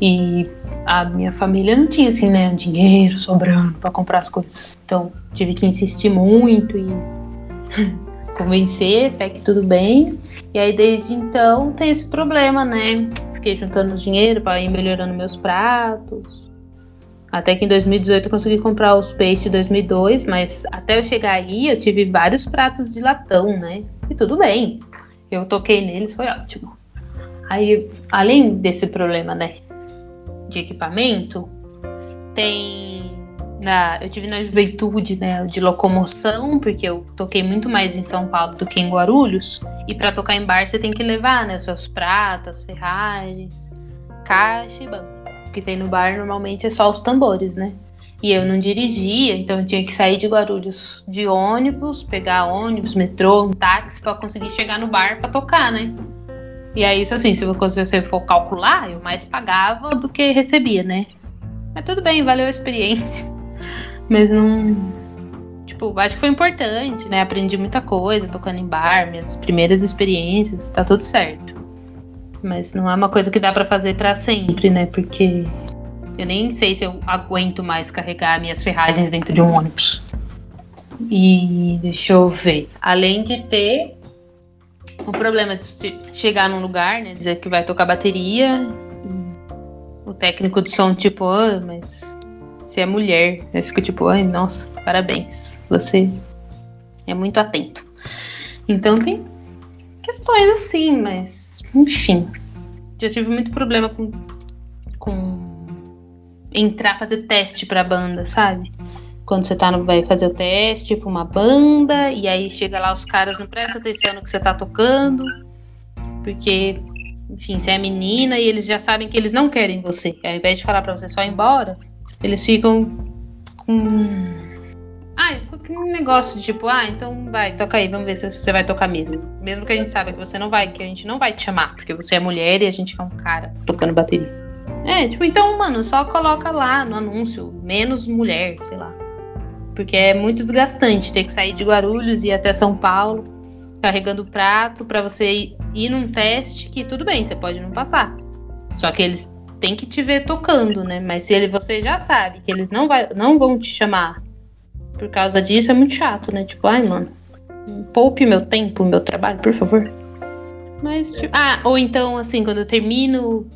B: E a minha família não tinha, assim, né? Dinheiro sobrando para comprar as coisas. Então, tive que insistir muito e convencer até que tudo bem. E aí, desde então, tem esse problema, né? Fiquei juntando dinheiro para ir melhorando meus pratos. Até que em 2018 eu consegui comprar os Pace de 2002, mas até eu chegar aí eu tive vários pratos de latão, né? E tudo bem. Eu toquei neles, foi ótimo. Aí, além desse problema, né, de equipamento, tem na, eu tive na juventude, né, de locomoção, porque eu toquei muito mais em São Paulo do que em Guarulhos. E para tocar em bar você tem que levar, né, os seus pratos, ferragens, caixa e banco. O que tem no bar normalmente é só os tambores, né? E eu não dirigia, então eu tinha que sair de Guarulhos de ônibus, pegar ônibus, metrô, um táxi para conseguir chegar no bar para tocar, né? E aí, isso assim, se você for calcular, eu mais pagava do que recebia, né? Mas tudo bem, valeu a experiência. Mas não. Tipo, acho que foi importante, né? Aprendi muita coisa tocando em bar, minhas primeiras experiências, tá tudo certo. Mas não é uma coisa que dá pra fazer pra sempre, né? Porque eu nem sei se eu aguento mais carregar minhas ferragens dentro de um ônibus. E deixa eu ver. Além de ter o problema che- chegar num lugar, né? Dizer que vai tocar bateria. o técnico de som, tipo, ah, mas você é mulher. Aí você fica tipo, ai, nossa, parabéns. Você é muito atento. Então tem questões assim, mas enfim. Já tive muito problema com, com entrar fazer teste pra banda, sabe? Quando você tá no, vai fazer o teste pra uma banda, e aí chega lá os caras não prestam atenção no que você tá tocando, porque, enfim, você é menina e eles já sabem que eles não querem você. Ao invés de falar pra você só ir embora, eles ficam com. Ah, um negócio de tipo, ah, então vai, toca aí, vamos ver se você vai tocar mesmo. Mesmo que a gente saiba que você não vai, que a gente não vai te chamar, porque você é mulher e a gente quer um cara tocando bateria. É, tipo, então, mano, só coloca lá no anúncio, menos mulher, sei lá. Porque é muito desgastante ter que sair de Guarulhos e ir até São Paulo, carregando o prato pra você ir, ir num teste que tudo bem, você pode não passar. Só que eles têm que te ver tocando, né? Mas se ele, você já sabe que eles não, vai, não vão te chamar por causa disso, é muito chato, né? Tipo, ai, mano, poupe meu tempo, meu trabalho, por favor. Mas, tipo, ah, ou então, assim, quando eu termino.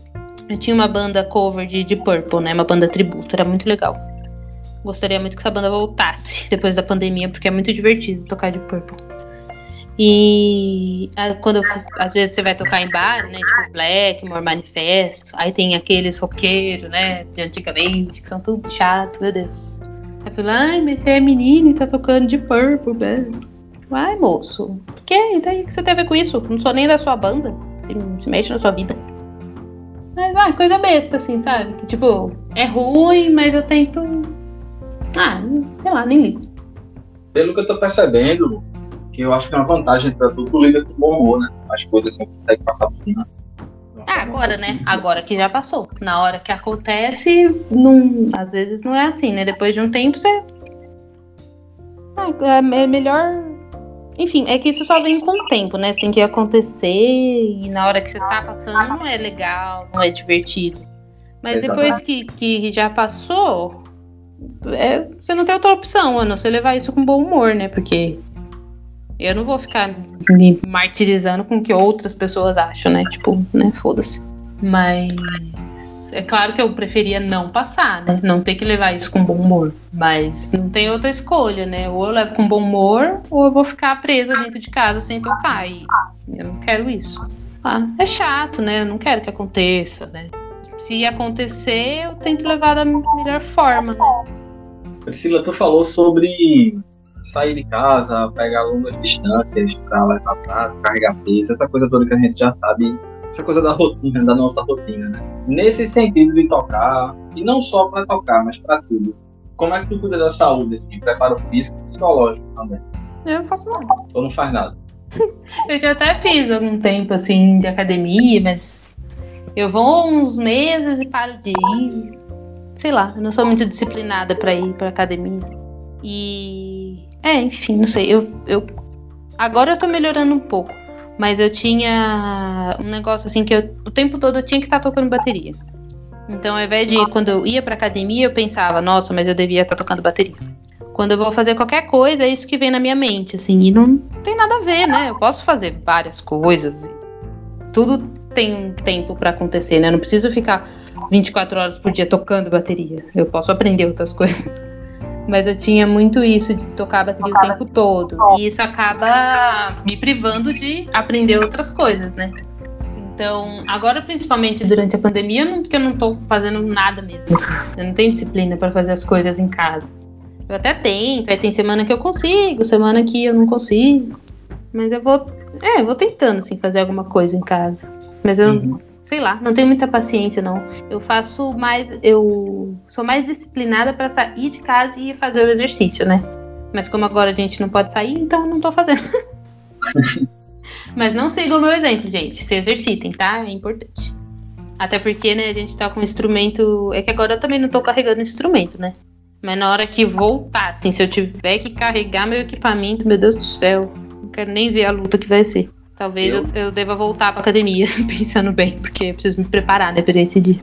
B: Eu tinha uma banda cover de, de Purple, né? Uma banda tributo, era muito legal. Gostaria muito que essa banda voltasse depois da pandemia, porque é muito divertido tocar de Purple. E ah, quando fui- às vezes você vai tocar em bar, né? Tipo Blackmore, Manifesto, aí tem aqueles roqueiros, né? De antigamente, que são tudo chato, meu Deus. Aí falo, ai, mas você é menino e tá tocando de Purple, velho. Ai, moço, por que? E daí que você tem a ver com isso? Não sou nem da sua banda. Se mexe na sua vida. Mas, ah, coisa besta, assim, sabe? Que, tipo, é ruim, mas eu tento. Ah, sei lá, nem ligo.
C: Pelo que eu tô percebendo, que eu acho que é uma vantagem pra tu, tu lida com bom humor, né? As coisas você consegue passar por cima.
B: Ah, agora, né? Agora que já passou. Na hora que acontece, não, às vezes não é assim, né? Depois de um tempo você. Ah, é é melhor. Enfim, é que isso só vem com o tempo, né? Você tem que acontecer e na hora que você tá passando não é legal, não é divertido. Mas depois que, que já passou, é, você não tem outra opção, a não ser levar isso com bom humor, né? Porque eu não vou ficar me martirizando com o que outras pessoas acham, né? Tipo, né? Foda-se. Mas é claro que eu preferia não passar, né? Não ter que levar isso com bom humor. Mas não tem outra escolha, né? Ou eu levo com bom humor, ou eu vou ficar presa dentro de casa sem tocar. E eu não quero isso. Ah, é chato, né? Eu não quero que aconteça, né? Se acontecer, eu tento levar da melhor forma, né?
C: Priscila, tu falou sobre sair de casa, pegar longas distâncias para levar prato, carregar peso, essa coisa toda que a gente já sabe, essa coisa da rotina, da nossa rotina, né? Nesse sentido de tocar, e não só para tocar, mas para tudo. Como é que tu cuida da saúde, assim, preparo físico e psicológico também?
B: Eu não faço nada.
C: Ou não faz nada?
B: Eu já até fiz algum tempo, assim, de academia, mas eu vou uns meses e paro de ir. Sei lá, eu não sou muito disciplinada para ir pra academia. E. É, enfim, não sei. Eu, eu. Agora eu tô melhorando um pouco. Mas eu tinha um negócio assim que eu, o tempo todo eu tinha que estar tá tocando bateria. Então, ao invés de quando eu ia pra academia, eu pensava, nossa, mas eu devia estar tá tocando bateria. Quando eu vou fazer qualquer coisa, é isso que vem na minha mente, assim, e não tem nada a ver, né? Eu posso fazer várias coisas. Tudo tem um tempo para acontecer, né? Eu não preciso ficar 24 horas por dia tocando bateria. Eu posso aprender outras coisas. Mas eu tinha muito isso de tocar bateria o tempo todo. E isso acaba me privando de aprender outras coisas, né? Então, agora principalmente durante a pandemia, não, porque eu não tô fazendo nada mesmo. Assim. Eu não tenho disciplina para fazer as coisas em casa. Eu até tento, aí tem semana que eu consigo, semana que eu não consigo. Mas eu vou. É, eu vou tentando, assim, fazer alguma coisa em casa. Mas eu, uhum. sei lá, não tenho muita paciência, não. Eu faço mais. Eu sou mais disciplinada para sair de casa e fazer o exercício, né? Mas como agora a gente não pode sair, então não tô fazendo. Mas não sigam o meu exemplo, gente. Se exercitem, tá? É importante. Até porque, né, a gente tá com um instrumento. É que agora eu também não tô carregando instrumento, né? Mas na hora que voltar, assim, se eu tiver que carregar meu equipamento, meu Deus do céu, não quero nem ver a luta que vai ser. Talvez eu, eu, eu deva voltar pra academia, pensando bem, porque eu preciso me preparar, né, pra esse dia.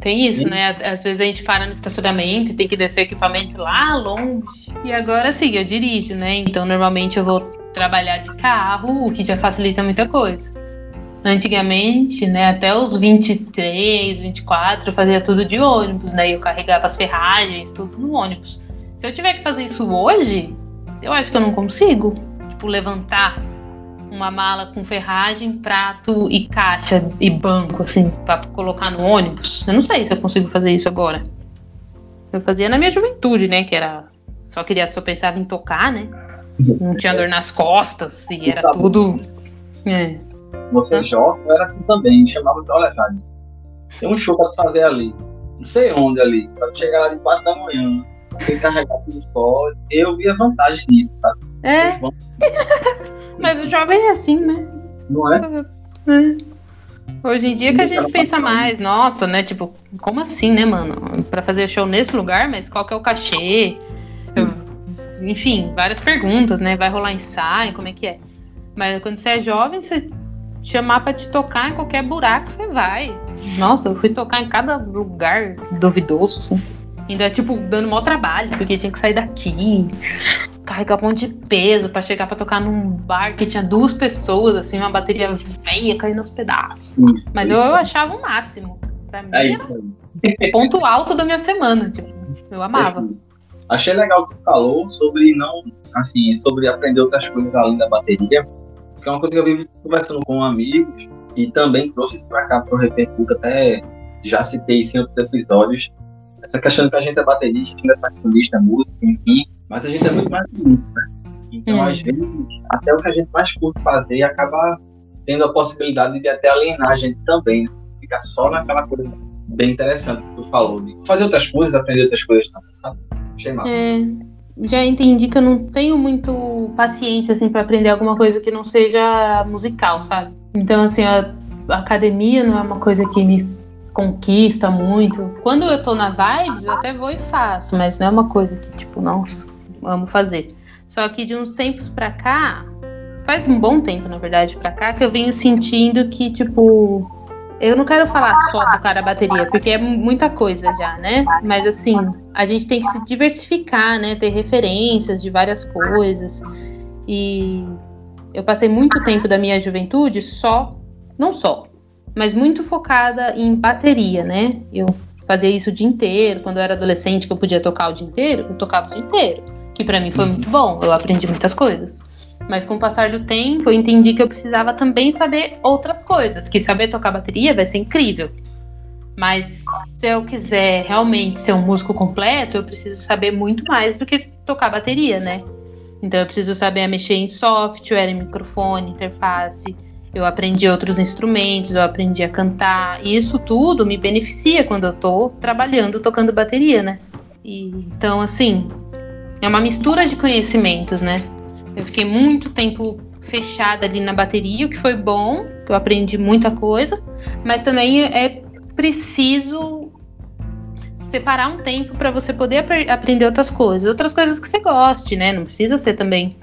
B: Tem isso, sim. né? Às vezes a gente para no estacionamento e tem que descer o equipamento lá longe. E agora sim, eu dirijo, né? Então normalmente eu vou trabalhar de carro, o que já facilita muita coisa. Antigamente, né, até os 23, 24, eu fazia tudo de ônibus, né? Eu carregava as ferragens, tudo no ônibus. Se eu tiver que fazer isso hoje, eu acho que eu não consigo. Tipo, levantar uma mala com ferragem, prato e caixa e banco, assim, para colocar no ônibus. Eu não sei se eu consigo fazer isso agora. Eu fazia na minha juventude, né? Que era. Só queria, só pensava em tocar, né? Não tinha dor nas costas e era tudo. É.
C: Você jovem era assim também, chamava de olha, Jade, tem um show pra fazer ali. Não sei onde ali, pra chegar lá de 4 da manhã, tem que carregar tudo só. Eu via vantagem nisso, sabe?
B: É. Mas o jovem é assim, né?
C: Não é?
B: é. Hoje em dia que a gente pensa mais, nossa, né? Tipo, como assim, né, mano? Pra fazer show nesse lugar, mas qual que é o cachê? Eu, enfim, várias perguntas, né? Vai rolar ensaio, como é que é? Mas quando você é jovem, você chamar para te tocar em qualquer buraco, você vai. Nossa, eu fui tocar em cada lugar duvidoso, assim. Ainda, é, tipo, dando mau trabalho, porque tinha que sair daqui, carregar um monte de peso para chegar para tocar num bar que tinha duas pessoas, assim, uma bateria velha caindo aos pedaços. Isso, Mas isso. Eu, eu achava o máximo. Pra mim, Aí, era ponto alto da minha semana, tipo, eu amava.
C: Achei legal que tu falou sobre não, assim, sobre aprender outras coisas além da bateria, que é uma coisa que eu vivo conversando com amigos e também trouxe isso para cá para o Repercuta, até já citei isso em outros episódios, essa questão que a gente é baterista, a gente é saxofonista, música, enfim, mas a gente é muito mais que isso, né? Então, hum. às vezes, até o que a gente mais curte fazer acaba tendo a possibilidade de até alienar a gente também, né? Ficar só naquela coisa bem interessante que tu falou, de fazer outras coisas, aprender outras coisas também, sabe? Achei massa.
B: É, já entendi que eu não tenho muito paciência, assim, para aprender alguma coisa que não seja musical, sabe? Então, assim, a academia não é uma coisa que me conquista muito. Quando eu tô na vibes, eu até vou e faço, mas não é uma coisa que, tipo, nossa, amo fazer. Só que de uns tempos pra cá, faz um bom tempo, na verdade, pra cá, que eu venho sentindo que, tipo, eu não quero falar só tocar a bateria, porque é muita coisa já, né? Mas assim, a gente tem que se diversificar, né? Ter referências de várias coisas. E eu passei muito tempo da minha juventude só, não só, mas muito focada em bateria, né? Eu fazia isso o dia inteiro. Quando eu era adolescente, que eu podia tocar o dia inteiro, eu tocava o dia inteiro. Que para mim foi muito bom, eu aprendi muitas coisas. Mas com o passar do tempo, eu entendi que eu precisava também saber outras coisas. Que saber tocar bateria vai ser incrível. Mas se eu quiser realmente ser um músico completo, eu preciso saber muito mais do que tocar bateria, né? Então eu preciso saber mexer em software, em microfone, interface. Eu aprendi outros instrumentos, eu aprendi a cantar. E isso tudo me beneficia quando eu tô trabalhando, tocando bateria, né? E, então, assim, é uma mistura de conhecimentos, né? Eu fiquei muito tempo fechada ali na bateria, o que foi bom, eu aprendi muita coisa, mas também é preciso separar um tempo para você poder ap aprender outras coisas, outras coisas que você goste, né? Não precisa ser também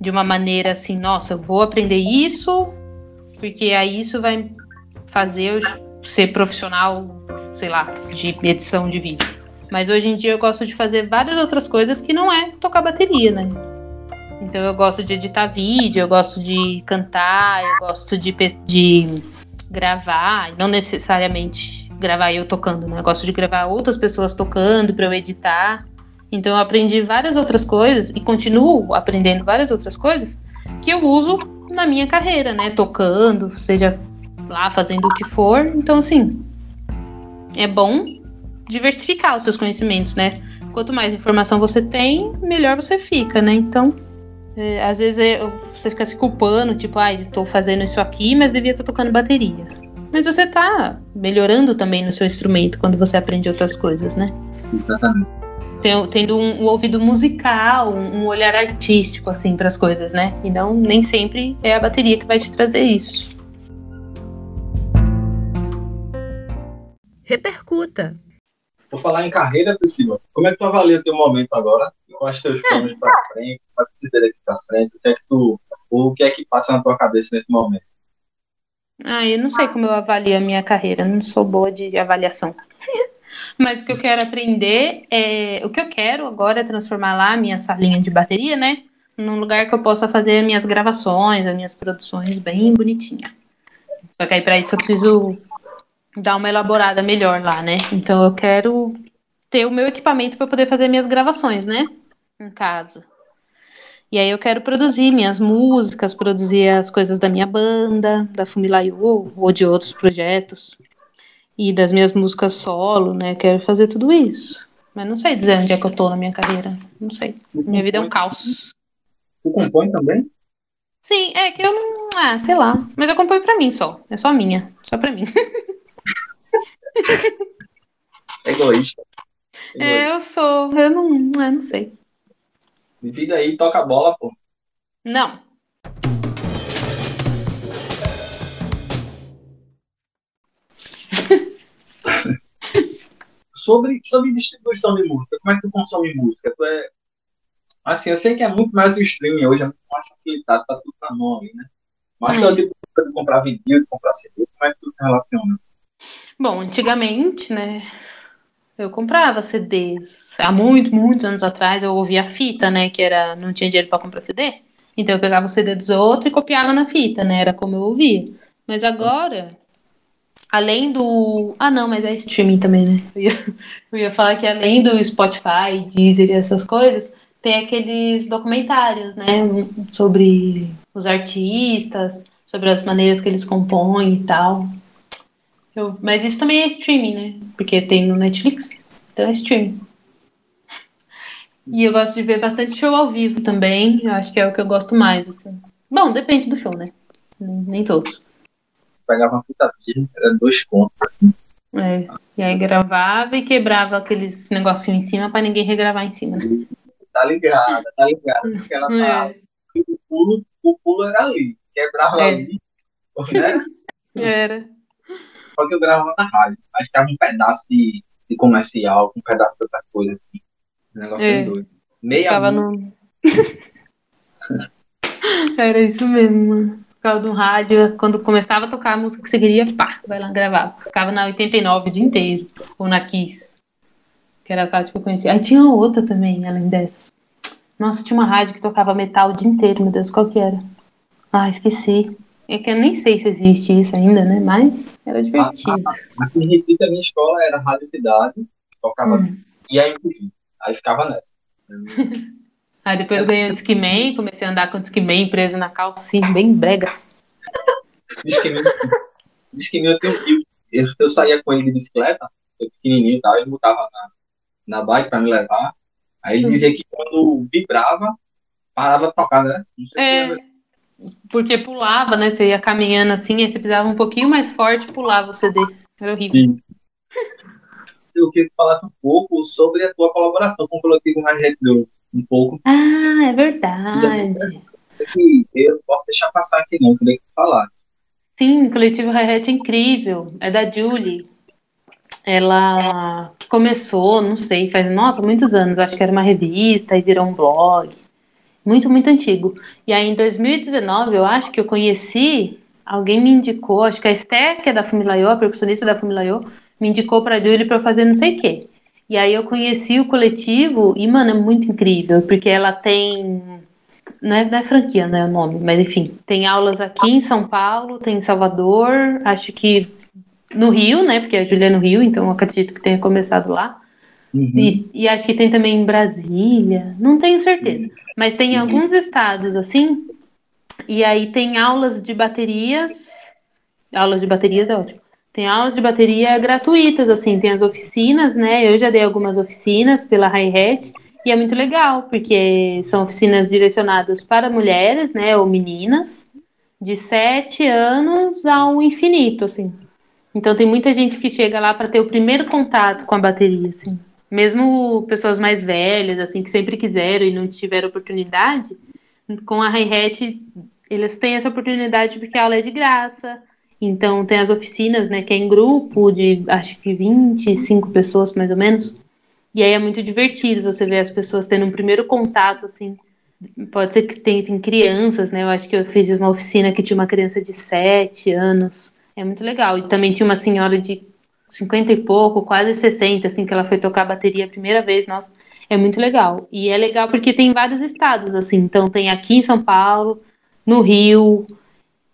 B: de uma maneira assim, nossa, eu vou aprender isso, porque aí isso vai fazer eu ser profissional, sei lá, de edição de vídeo. Mas hoje em dia eu gosto de fazer várias outras coisas que não é tocar bateria, né? Então eu gosto de editar vídeo, eu gosto de cantar, eu gosto de, de gravar, não necessariamente gravar eu tocando, né? Eu gosto de gravar outras pessoas tocando para eu editar. Então eu aprendi várias outras coisas e continuo aprendendo várias outras coisas que eu uso na minha carreira, né? Tocando, seja lá fazendo o que for. Então assim, é bom diversificar os seus conhecimentos, né? Quanto mais informação você tem, melhor você fica, né? Então, é, às vezes é, você fica se culpando, tipo, ai, ah, estou fazendo isso aqui, mas devia estar tocando bateria. Mas você está melhorando também no seu instrumento quando você aprende outras coisas, né?
C: Exatamente.
B: Tendo um, um ouvido musical, um, um olhar artístico, assim, para as coisas, né? E não, nem sempre é a bateria que vai te trazer isso.
D: Repercuta.
C: Vou falar em carreira, Priscila. Como é que tu avalia o teu momento agora? Quais teus planos para frente? Para que daqui para frente? O que é que tu, o que é que passa na tua cabeça nesse momento?
B: Ah, eu não sei como eu avalio a minha carreira, não sou boa de avaliação. Mas o que eu quero aprender é. O que eu quero agora é transformar lá a minha salinha de bateria, né? Num lugar que eu possa fazer as minhas gravações, as minhas produções bem bonitinha. Só que aí para isso eu preciso dar uma elaborada melhor lá, né? Então eu quero ter o meu equipamento para poder fazer minhas gravações, né? Em casa. E aí eu quero produzir minhas músicas, produzir as coisas da minha banda, da Fumilayu ou de outros projetos. E das minhas músicas solo, né? Quero fazer tudo isso. Mas não sei dizer onde é que eu tô na minha carreira. Não sei. Minha vida é um caos.
C: Tu compõe também?
B: Sim, é que eu não. Ah, sei lá. Mas eu componho pra mim só. É só minha. Só pra mim.
C: Egoísta.
B: É, eu sou. Eu não, eu não sei.
C: Divida aí, toca a bola, pô.
B: Não.
C: sobre, sobre distribuição de música, como é que tu consome música? Tu é. Assim, eu sei que é muito mais o streaming hoje, é muito mais facilitado, tá tudo na mão aí, né? Mas é. tipo de comprar vinil, de comprar CD, como é que tu se relaciona?
B: Bom, antigamente, né, eu comprava CDs. Há muito, muitos anos atrás eu ouvia fita, né, que era não tinha dinheiro para comprar CD. Então eu pegava o CD dos outros e copiava na fita, né? Era como eu ouvia. Mas agora, além do. Ah, não, mas é streaming também, né? Eu ia, eu ia falar que além do Spotify, Deezer e essas coisas, tem aqueles documentários, né? Sobre os artistas, sobre as maneiras que eles compõem e tal. Eu, mas isso também é streaming, né? Porque tem no Netflix, então é streaming. E eu gosto de ver bastante show ao vivo também. Eu acho que é o que eu gosto mais, assim. Bom, depende do show, né? Nem, nem todos.
C: Pegava uma fita virgem, era dois contos. Assim.
B: É. E aí gravava e quebrava aqueles negocinhos em cima pra ninguém regravar em cima, né?
C: Tá ligada, tá ligada. Porque ela tá. É. O, pulo, o pulo era ali. Quebrava é. ali. Né?
B: Era.
C: Só que eu gravava na rádio. Aí ficava um pedaço de, de comercial, um pedaço de outra coisa. Assim. Um negócio é. doido. Meia
B: Ficava no... Era isso mesmo, mano. Ficava no rádio, quando começava a tocar a música que você queria, pá, vai lá gravar. Ficava na 89 o dia inteiro, ou na Kiss. Que era a rádio que eu conhecia. Aí tinha outra também, além dessas. Nossa, tinha uma rádio que tocava metal o dia inteiro, meu Deus, qual que era? Ah, esqueci. É que eu nem sei se existe isso ainda, né? Mas era divertido.
C: Aqui em Recife, a minha escola era Rádio Cidade, tocava hum. e a MTV. Aí ficava nessa.
B: Aí depois eu ganhei o Discman, comecei a andar com o Discman preso na calça, assim, bem brega.
C: Discman, Discman eu tenho eu, eu saía com ele de bicicleta, eu pequenininho e tal, ele botava na, na bike para me levar. Aí ele hum. dizia que quando vibrava, parava de tocar, né? Não sei
B: É, porque pulava, né? Você ia caminhando assim, aí você pisava um pouquinho mais forte e pulava o CD. Era horrível.
C: Sim. Eu queria que tu falasse um pouco sobre a tua colaboração com o Coletivo Girl. Um pouco.
B: Ah, é verdade.
C: Eu posso deixar passar aqui, não. Que tu falasse.
B: Sim, coletivo Hi-Hat é incrível. É da Julie. Ela começou, não sei, faz, nossa, muitos anos. Acho que era uma revista e virou um blog. Muito, muito antigo. E aí, em 2019, eu acho que eu conheci, alguém me indicou, acho que a Esther, que é da Fumilayô, a percussionista da Fumilayô, me indicou pra Julie pra eu fazer não sei o quê. E aí eu conheci o coletivo e, mano, é muito incrível, porque ela tem. Não é, não é franquia, né? O nome, mas enfim. Tem aulas aqui em São Paulo, tem em Salvador, acho que no Rio, né? Porque a Júlia é no Rio, então eu acredito que tenha começado lá. E, e acho que tem também em Brasília, não tenho certeza. Mas tem em
C: Uhum.
B: alguns estados assim. E aí tem aulas de baterias. Aulas de baterias é ótimo. Tem aulas de bateria gratuitas, assim, tem as oficinas, né? Eu já dei algumas oficinas pela Hi-Hat e é muito legal, porque são oficinas direcionadas para mulheres, né? Ou meninas, de 7 anos ao infinito, assim. Então tem muita gente que chega lá para ter o primeiro contato com a bateria, assim. Mesmo pessoas mais velhas, assim, que sempre quiseram e não tiveram oportunidade, com a Hi-Hat eles têm essa oportunidade porque a aula é de graça. Então tem as oficinas, né, que é em grupo de acho que 25 pessoas mais ou menos. E aí é muito divertido você ver as pessoas tendo um primeiro contato assim. Pode ser que tem, tem crianças, né? Eu acho que eu fiz uma oficina que tinha uma criança de 7 anos. É muito legal. E também tinha uma senhora de 50 e pouco, quase 60, assim, que ela foi tocar bateria a primeira vez, nossa, é muito legal. E é legal porque tem vários estados, assim, então tem aqui em São Paulo, no Rio,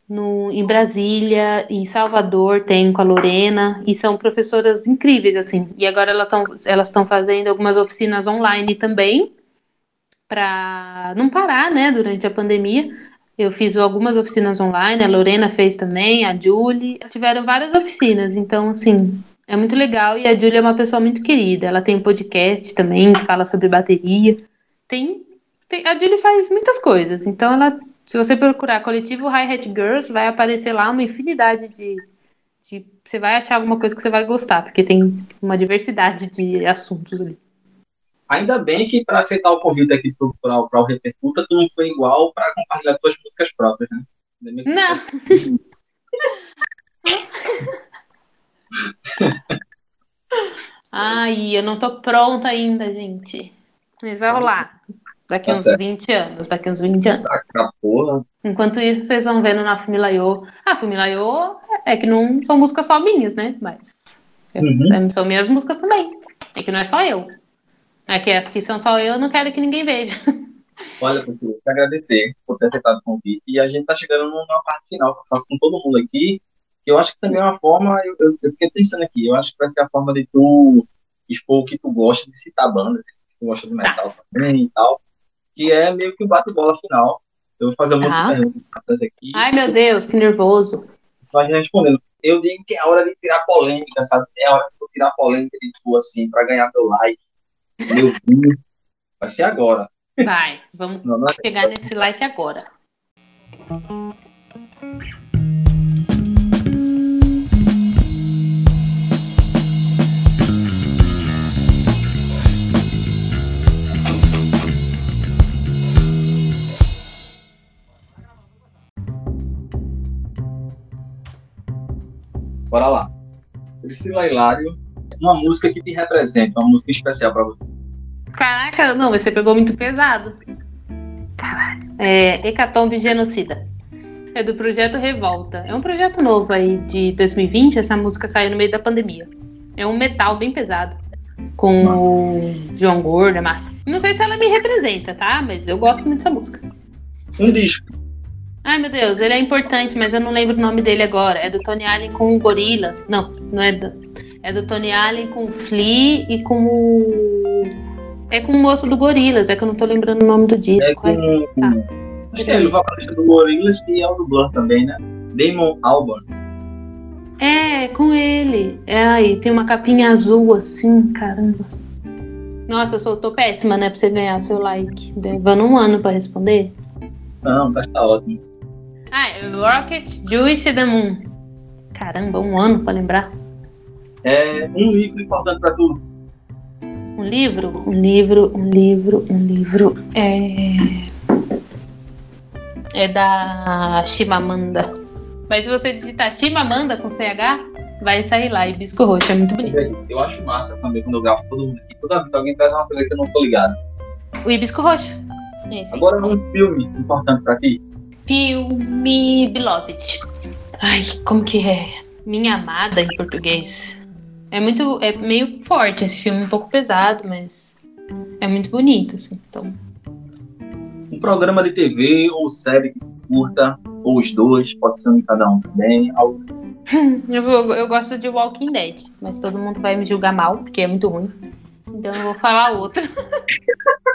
B: no, em Brasília, em Salvador tem com a Lorena, e são professoras incríveis, assim. E agora elas estão elas fazendo algumas oficinas online também, para não parar, né, durante a pandemia. Eu fiz algumas oficinas online, a Lorena fez também, a Julie. Tiveram várias oficinas, então, assim, é muito legal. E a Julie é uma pessoa muito querida. Ela tem um podcast também fala sobre bateria. Tem, tem a Julie faz muitas coisas. Então, ela, se você procurar coletivo Hi-Hat Girls, vai aparecer lá uma infinidade de, de. Você vai achar alguma coisa que você vai gostar, porque tem uma diversidade de assuntos ali.
C: Ainda bem que para aceitar o convite aqui para o Repercuta, tu não foi igual para compartilhar tuas músicas próprias, né?
B: Não. Ai, eu não tô pronta ainda, gente. Mas vai rolar. Daqui
C: Tá
B: uns
C: certo.
B: 20 anos, daqui uns 20 anos.
C: Tá, tá, porra.
B: Enquanto isso, vocês vão vendo na Fumilayô. Ah, Fumilayô é que não são músicas só minhas, né? Mas é-
C: Uhum.
B: é- são minhas músicas também. É que não é só eu. É que as que são só eu, eu não quero que ninguém veja.
C: Olha, eu te agradecer por ter aceitado o convite. E a gente tá chegando numa parte final que eu faço com todo mundo aqui. Que eu acho que também é uma forma, eu, eu, eu fiquei pensando aqui, eu acho que vai ser a forma de tu expor o que tu gosta de citar bandas, que tu gosta de metal também e tal. Que é meio que o bate-bola final. Eu vou fazer um monte
B: Tá.
C: de perguntas aqui.
B: Ai, meu Deus, que nervoso.
C: vai respondendo. Eu digo que é a hora de tirar polêmica, sabe? É a hora de tirar polêmica de tu, assim, pra ganhar meu like, meu view. Vai ser agora.
B: Vai, vamos
C: Não, não é-
B: chegar nesse like agora.
C: Bora lá. Priscila Hilário, uma música que te representa, uma música especial pra você.
B: Caraca, não, você pegou muito pesado. Caralho. É Hecatombe Genocida. É do projeto Revolta. É um projeto novo aí de 2020. Essa música saiu no meio da pandemia. É um metal bem pesado. Com o João Gordo, é massa. Não sei se ela me representa, tá? Mas eu gosto muito dessa música.
C: Um disco.
B: Ai, meu Deus, ele é importante, mas eu não lembro o nome dele agora. É do Tony Allen com o Gorilas. Não, não é do. É do Tony Allen com o Flea e com o. É com o moço do Gorilas, é que eu não tô lembrando o nome do disco.
C: É com.
B: Tá.
C: Acho que é o vocalista do Gorillaz e é o do Blur também, né? Damon Albarn.
B: É, com ele. É aí, tem uma capinha azul assim, caramba. Nossa, eu sou, tô péssima, né? Pra você ganhar seu like. Levando um ano pra responder.
C: Não, tá, tá ótimo.
B: Ah, é Rocket Juice the Moon. Caramba, um ano pra lembrar.
C: É um livro importante pra tu.
B: Um livro? Um livro, um livro, um livro. É. É da Chimamanda. Mas se você digitar Chimamanda com CH, vai sair lá. Hibisco Roxo, é muito bonito.
C: Eu acho massa também quando eu gravo todo mundo aqui. Toda vez alguém traz uma coisa que eu não tô ligado.
B: O Hibisco Roxo. Esse.
C: Agora um filme importante pra ti.
B: Filme Beloved. Ai, como que é? Minha Amada em português. É muito. É meio forte esse filme, um pouco pesado, mas é muito bonito, assim. Então.
C: Um programa de TV ou série curta, ou os dois, pode ser um de cada um também. Algo
B: Eu, eu, eu gosto de Walking Dead, mas todo mundo vai me julgar mal, porque é muito ruim. Então eu vou falar outro.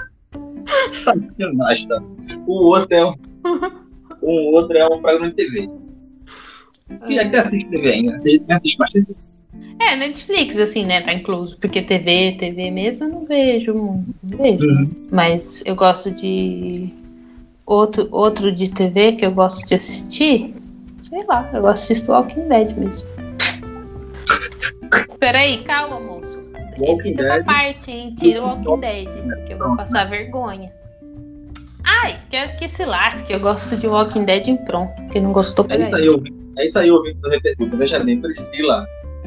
C: sacanagem, tá? O outro é um. O outro é um programa de TV. Que até assiste TV ainda. Assiste bastante.
B: É, Netflix, assim, né? Tá incluso. Porque TV, TV mesmo eu não vejo. Não vejo.
C: Uhum.
B: Mas eu gosto de. Outro, outro de TV que eu gosto de assistir. Sei lá, eu assistir Walking Dead mesmo. Peraí, calma, moço.
C: Walking
B: Edita essa
C: Dead.
B: parte, hein? Tira o Walking Dead, que eu vou passar vergonha. Ai, quero que se lasque. Eu gosto de Walking Dead em pronto. Quem não gostou,
C: É isso aí, ouvinte. É isso aí, ouvinte do Repercuto. Veja bem, Priscila.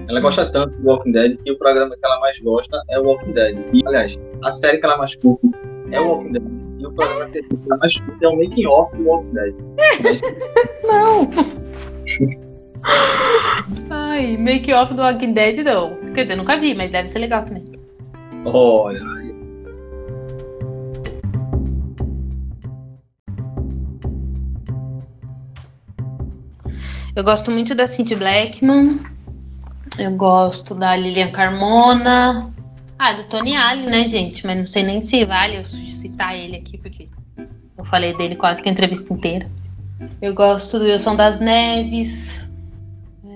C: Ela gosta tanto do Walking Dead que o programa que ela mais gosta é o Walking Dead. E, aliás, a série que ela mais curte é o Walking Dead. E o programa que ela mais curte é o making off do Walking Dead. É.
B: Não. Ai, make off do Walking Dead não. Quer dizer, nunca vi, mas deve ser legal também.
C: Olha
B: Eu gosto muito da Cindy Blackman. Eu gosto da Lilian Carmona. Ah, do Tony Allen, né, gente? Mas não sei nem se vale eu citar ele aqui, porque eu falei dele quase que a entrevista inteira. Eu gosto do Wilson das Neves. É,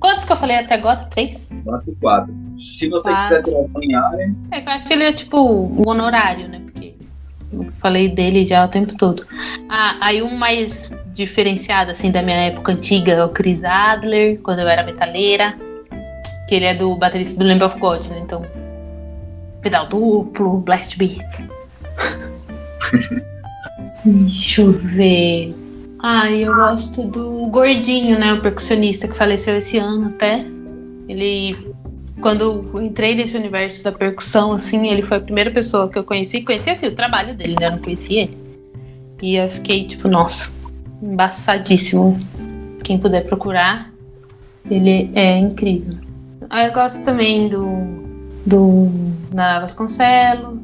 B: Quantos que eu falei até agora? Três?
C: Quatro quatro. Se você
B: Quatro.
C: quiser o Tony Allen,
B: É que eu acho que ele é tipo o honorário, né? Porque falei dele já o tempo todo. Ah, aí um mais diferenciado, assim, da minha época antiga é o Chris Adler, quando eu era metaleira. Que ele é do baterista do Lamb of God, né? Então, pedal duplo, blast beat. Deixa eu ver. Ah, eu gosto do Gordinho, né? O percussionista que faleceu esse ano até. Ele quando eu entrei nesse universo da percussão, assim, ele foi a primeira pessoa que eu conheci. Conheci, assim, o trabalho dele, né? Eu não conhecia ele. E eu fiquei, tipo, nossa, embaçadíssimo. Quem puder procurar, ele é incrível. Aí eu gosto também do, do Nara Vasconcelos.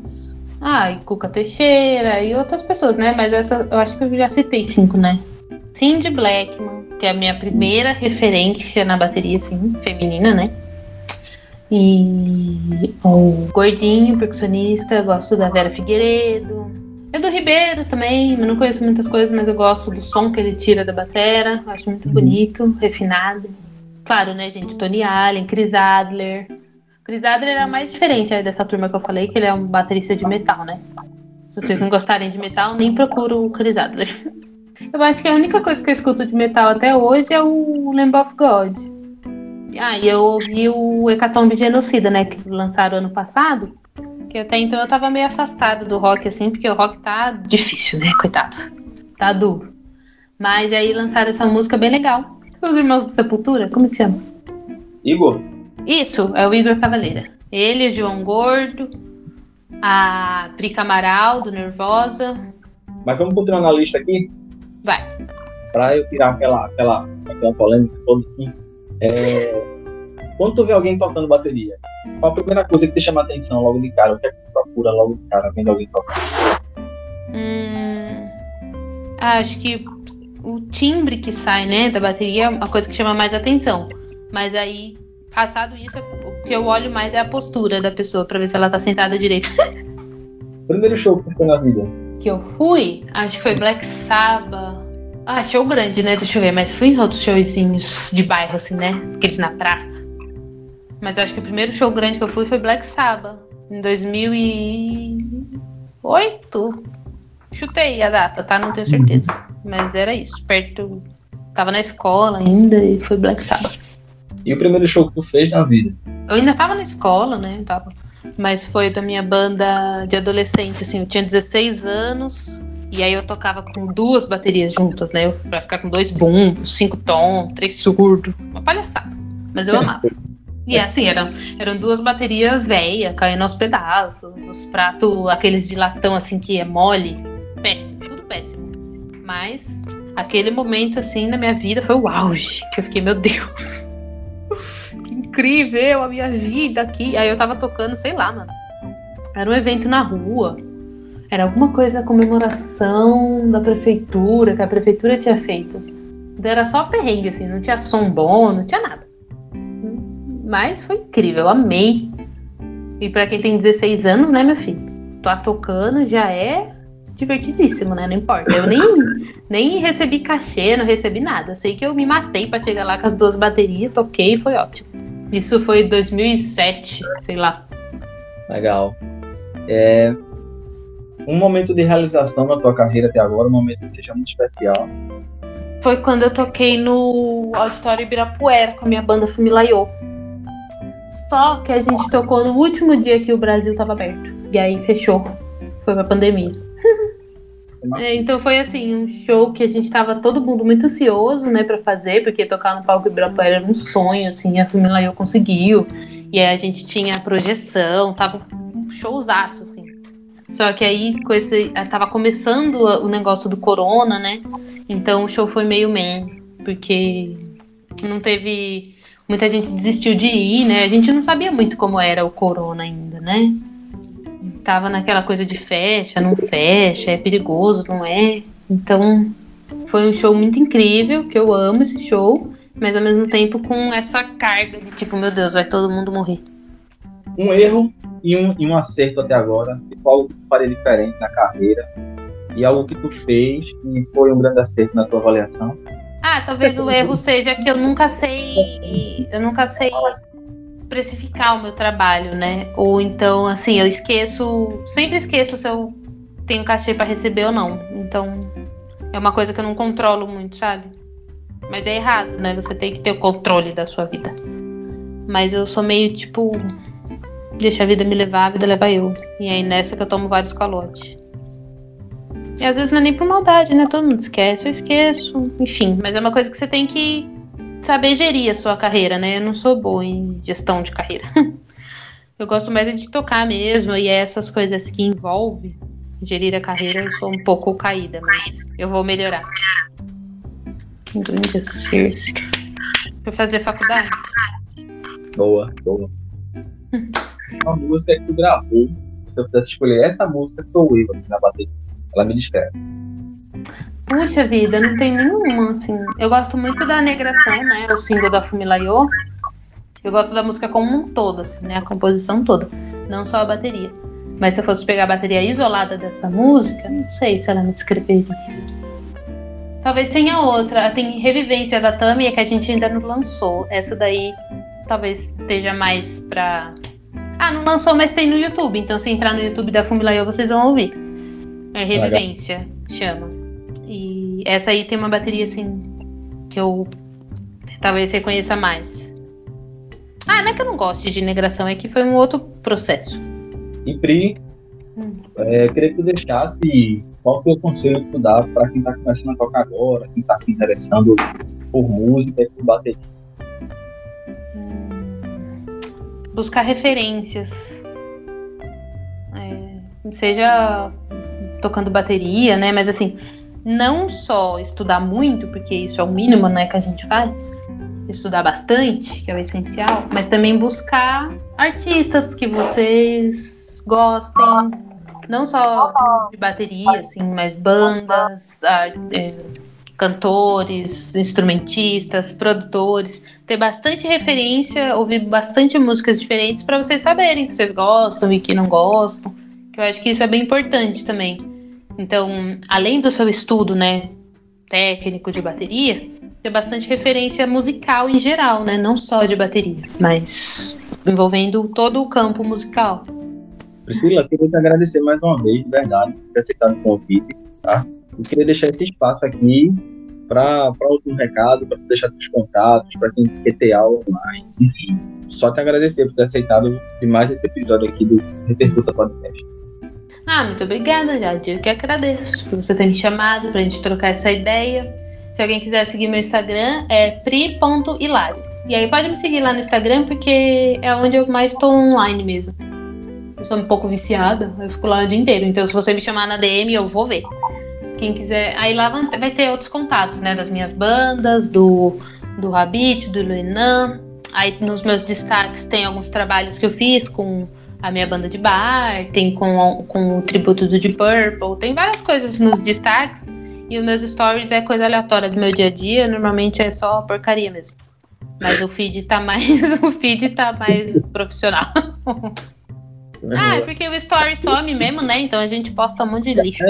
B: Ah, e Cuca Teixeira e outras pessoas, né? Mas essa, eu acho que eu já citei cinco, né? Cindy Blackman, que é a minha primeira referência na bateria, assim, feminina, né? E o Gordinho, percussionista, gosto da Vera Figueiredo. Eu do Ribeiro também, eu não conheço muitas coisas, mas eu gosto do som que ele tira da batera. Acho muito bonito, refinado. Claro, né, gente? Tony Allen, Chris Adler. Chris Adler era mais diferente aí dessa turma que eu falei, que ele é um baterista de metal, né? Se vocês não gostarem de metal, nem procuro o Chris Adler. Eu acho que a única coisa que eu escuto de metal até hoje é o Lamb of God. Ah, e eu ouvi o Hecatombe Genocida, né? Que lançaram ano passado. Que até então eu tava meio afastada do rock, assim, porque o rock tá difícil, né? Coitado. Tá duro. Mas aí lançaram essa música bem legal. Os Irmãos do Sepultura, como que chama?
C: Igor,
B: Isso, é o Igor Cavaleira. Ele, João Gordo, a Pri Camaral, do Nervosa.
C: mas vamos continuar na lista aqui?
B: Vai.
C: Pra eu tirar aquela, aquela, aquela polêmica toda assim. É, Quando tu vê alguém tocando bateria, qual a primeira coisa que te chama a atenção logo de cara? O que é que tu procura logo de cara vendo alguém tocar?
B: Hum, acho que o timbre que sai, né, da bateria é uma coisa que chama mais atenção. Mas aí, passado isso, o que eu olho mais é a postura da pessoa pra ver se ela tá sentada direito.
C: Primeiro show que tu foi na vida.
B: que eu fui, acho que foi Black Sabbath. Ah, show grande, né? Deixa eu ver, mas fui em outros showzinhos de bairro, assim, né? Aqueles na praça. Mas acho que o primeiro show grande que eu fui foi Black Sabbath. Em 2008. Chutei a data, tá? Não tenho certeza. Mas era isso, perto. Tava na escola ainda e foi Black Sabbath.
C: E o primeiro show que tu fez na vida?
B: Eu ainda tava na escola, né? Tava. Mas foi da minha banda de adolescente, assim. Eu tinha 16 anos. E aí eu tocava com duas baterias juntas, né? Pra ficar com dois bumbos, cinco tons, três surdos. Uma palhaçada. Mas eu amava. E assim, eram, eram duas baterias velhas, caindo aos pedaços, os pratos, aqueles de latão assim que é mole. Péssimo, tudo péssimo. Mas aquele momento assim na minha vida foi o auge, que eu fiquei, meu Deus. Que incrível a minha vida aqui. Aí eu tava tocando, sei lá, mano. Era um evento na rua. Era alguma coisa, comemoração da prefeitura, que a prefeitura tinha feito. Então era só perrengue, assim, não tinha som bom, não tinha nada. Mas foi incrível, eu amei. E para quem tem 16 anos, né, meu filho? Tô tocando já é divertidíssimo, né? Não importa. Eu nem, nem recebi cachê, não recebi nada. Sei que eu me matei para chegar lá com as duas baterias, toquei e foi ótimo. Isso foi 2007, sei lá.
C: Legal. É, um momento de realização na tua carreira até agora, um momento que seja muito especial.
B: Foi quando eu toquei no Auditório Ibirapuera com a minha banda Fumilaiô. Só que a gente tocou no último dia que o Brasil estava aberto. E aí fechou. Foi pra pandemia. É, então foi assim, um show que a gente tava todo mundo muito ansioso, né, para fazer, porque tocar no palco Ibirapuera era um sonho, assim, a Fumilaiô conseguiu. E aí a gente tinha a projeção, tava um showzaço, assim. Só que aí com esse, tava começando o negócio do corona, né? Então o show foi meio man, porque não teve. Muita gente desistiu de ir, né? A gente não sabia muito como era o corona ainda, né? Tava naquela coisa de fecha, não fecha, é perigoso, não é? Então foi um show muito incrível, que eu amo esse show, mas ao mesmo tempo com essa carga de tipo, meu Deus, vai todo mundo morrer.
C: Um erro e um, e um acerto até agora, qual tu faria diferente na carreira e algo que tu fez que foi um grande acerto na tua avaliação?
B: Ah, talvez o erro seja que eu nunca sei, eu nunca sei precificar o meu trabalho, né? Ou então, assim, eu esqueço, sempre esqueço se eu tenho cachê para receber ou não. Então, é uma coisa que eu não controlo muito, sabe? Mas é errado, né? Você tem que ter o controle da sua vida. Mas eu sou meio tipo Deixa a vida me levar, a vida leva eu. E aí nessa que eu tomo vários calotes. E às vezes não é nem por maldade, né? Todo mundo esquece, eu esqueço. Enfim, mas é uma coisa que você tem que saber gerir a sua carreira, né? Eu não sou boa em gestão de carreira. eu gosto mais de tocar mesmo, e é essas coisas que envolvem gerir a carreira, eu sou um pouco caída, mas eu vou melhorar. Um grande acerto. Vou fazer faculdade?
C: Boa, boa. Uma música que tu gravou, se eu pudesse escolher essa música, sou eu na bateria. Ela me descreve.
B: Puxa vida, não tem nenhuma, assim. Eu gosto muito da Negração, né? O single da Fumilayô. Eu gosto da música como um todo, assim, né? A composição toda. Não só a bateria. Mas se eu fosse pegar a bateria isolada dessa música, não sei se ela me descreveria. Talvez tenha outra. Tem Revivência da Tami, que a gente ainda não lançou. Essa daí talvez esteja mais pra ah, não lançou, mas tem no YouTube. Então, se entrar no YouTube da Fumilayo, vocês vão ouvir. É Revivência, chama. E essa aí tem uma bateria, assim, que eu talvez reconheça mais. Ah, não é que eu não goste de negação, é que foi um outro processo.
C: E Pri, hum. é, queria que tu deixasse qual que é o conselho que tu dá para quem está começando a tocar agora, quem está se interessando por música e por bateria
B: buscar referências. É, seja tocando bateria, né? Mas assim, não só estudar muito, porque isso é o mínimo né, que a gente faz, estudar bastante, que é o essencial, mas também buscar artistas que vocês gostem, não só de bateria, assim, mas bandas, é, cantores, instrumentistas, produtores, ter bastante referência, ouvir bastante músicas diferentes para vocês saberem que vocês gostam e que não gostam. Que eu acho que isso é bem importante também. Então, além do seu estudo, né, técnico de bateria, ter bastante referência musical em geral, né, não só de bateria, mas envolvendo todo o campo musical.
C: Priscila, queria te agradecer mais uma vez, de verdade, por ter aceitado o convite, tá? Eu queria deixar esse espaço aqui para outro recado, para deixar teus contatos, para quem quer ter aula online, enfim. Só te agradecer por ter aceitado demais esse episódio aqui do Repercuta Podcast.
B: Ah, muito obrigada, Jade. Eu que agradeço por você ter me chamado, para a gente trocar essa ideia. Se alguém quiser seguir meu Instagram, é pri.hilário. E aí pode me seguir lá no Instagram, porque é onde eu mais estou online mesmo. Eu sou um pouco viciada, eu fico lá o dia inteiro. Então, se você me chamar na DM, eu vou ver. Quem quiser. Aí lá vai ter outros contatos, né? Das minhas bandas, do, do Rabbit, do Luinan. Aí nos meus destaques tem alguns trabalhos que eu fiz com a minha banda de bar, tem com, com o tributo do Deep Purple, tem várias coisas nos destaques. E os meus stories é coisa aleatória do meu dia a dia, normalmente é só porcaria mesmo. Mas o feed tá mais. o feed tá mais profissional. ah, é porque o story some mesmo, né? Então a gente posta um monte de lixo.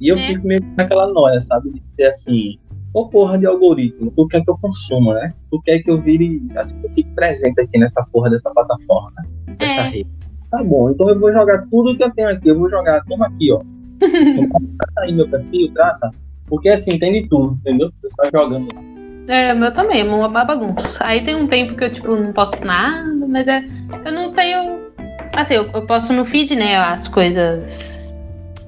B: É.
C: E eu é. fico meio naquela noia, sabe? De ser assim, ô porra de algoritmo, tu quer que eu consuma, né? Tu quer que eu vire, assim, eu fique presente aqui nessa porra dessa plataforma, né? dessa é. rede. Tá bom, então eu vou jogar tudo que eu tenho aqui, eu vou jogar, toma aqui, ó. tá aí meu perfil, traça. Porque assim, tem de tudo, entendeu? Você está jogando lá.
B: É, o meu também, é uma bagunça. Aí tem um tempo que eu, tipo, não posto nada, mas é. Eu não tenho. Assim, eu, eu posto no feed, né, as coisas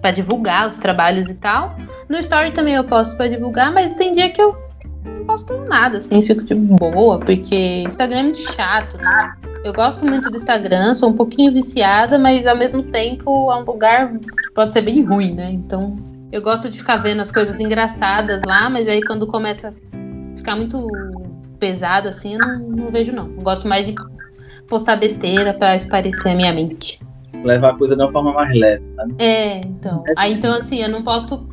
B: para divulgar os trabalhos e tal. No story também eu posto para divulgar, mas tem dia que eu não posto nada, assim, fico de boa, porque Instagram é muito chato, né? Eu gosto muito do Instagram, sou um pouquinho viciada, mas ao mesmo tempo é um lugar que pode ser bem ruim, né? Então eu gosto de ficar vendo as coisas engraçadas lá, mas aí quando começa a ficar muito pesado assim, eu não, não vejo não. Eu gosto mais de postar besteira para esparecer a minha mente.
C: Levar a coisa de uma forma mais leve, sabe?
B: É, então. Aí então assim, eu não posto.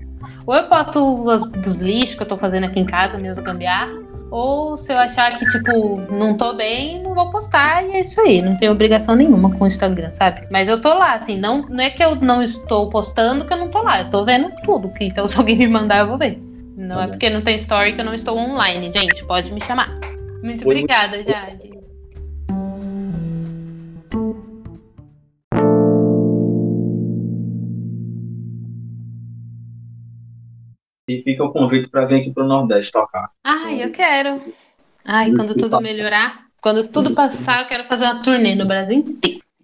B: Ou eu posto os, os lixos que eu tô fazendo aqui em casa, minhas gambiarra, ou se eu achar que, tipo, não tô bem, não vou postar e é isso aí. Não tenho obrigação nenhuma com o Instagram, sabe? Mas eu tô lá, assim, não, não é que eu não estou postando que eu não tô lá. Eu tô vendo tudo. Que, então, se alguém me mandar, eu vou ver. Não tá é porque não tem story que eu não estou online, gente. Pode me chamar. Muito Foi obrigada, muito... Jade.
C: E fica o convite para vir aqui para o Nordeste tocar.
B: Ai, eu quero. Ai, quando tudo melhorar, quando tudo passar, eu quero fazer uma turnê no Brasil inteiro.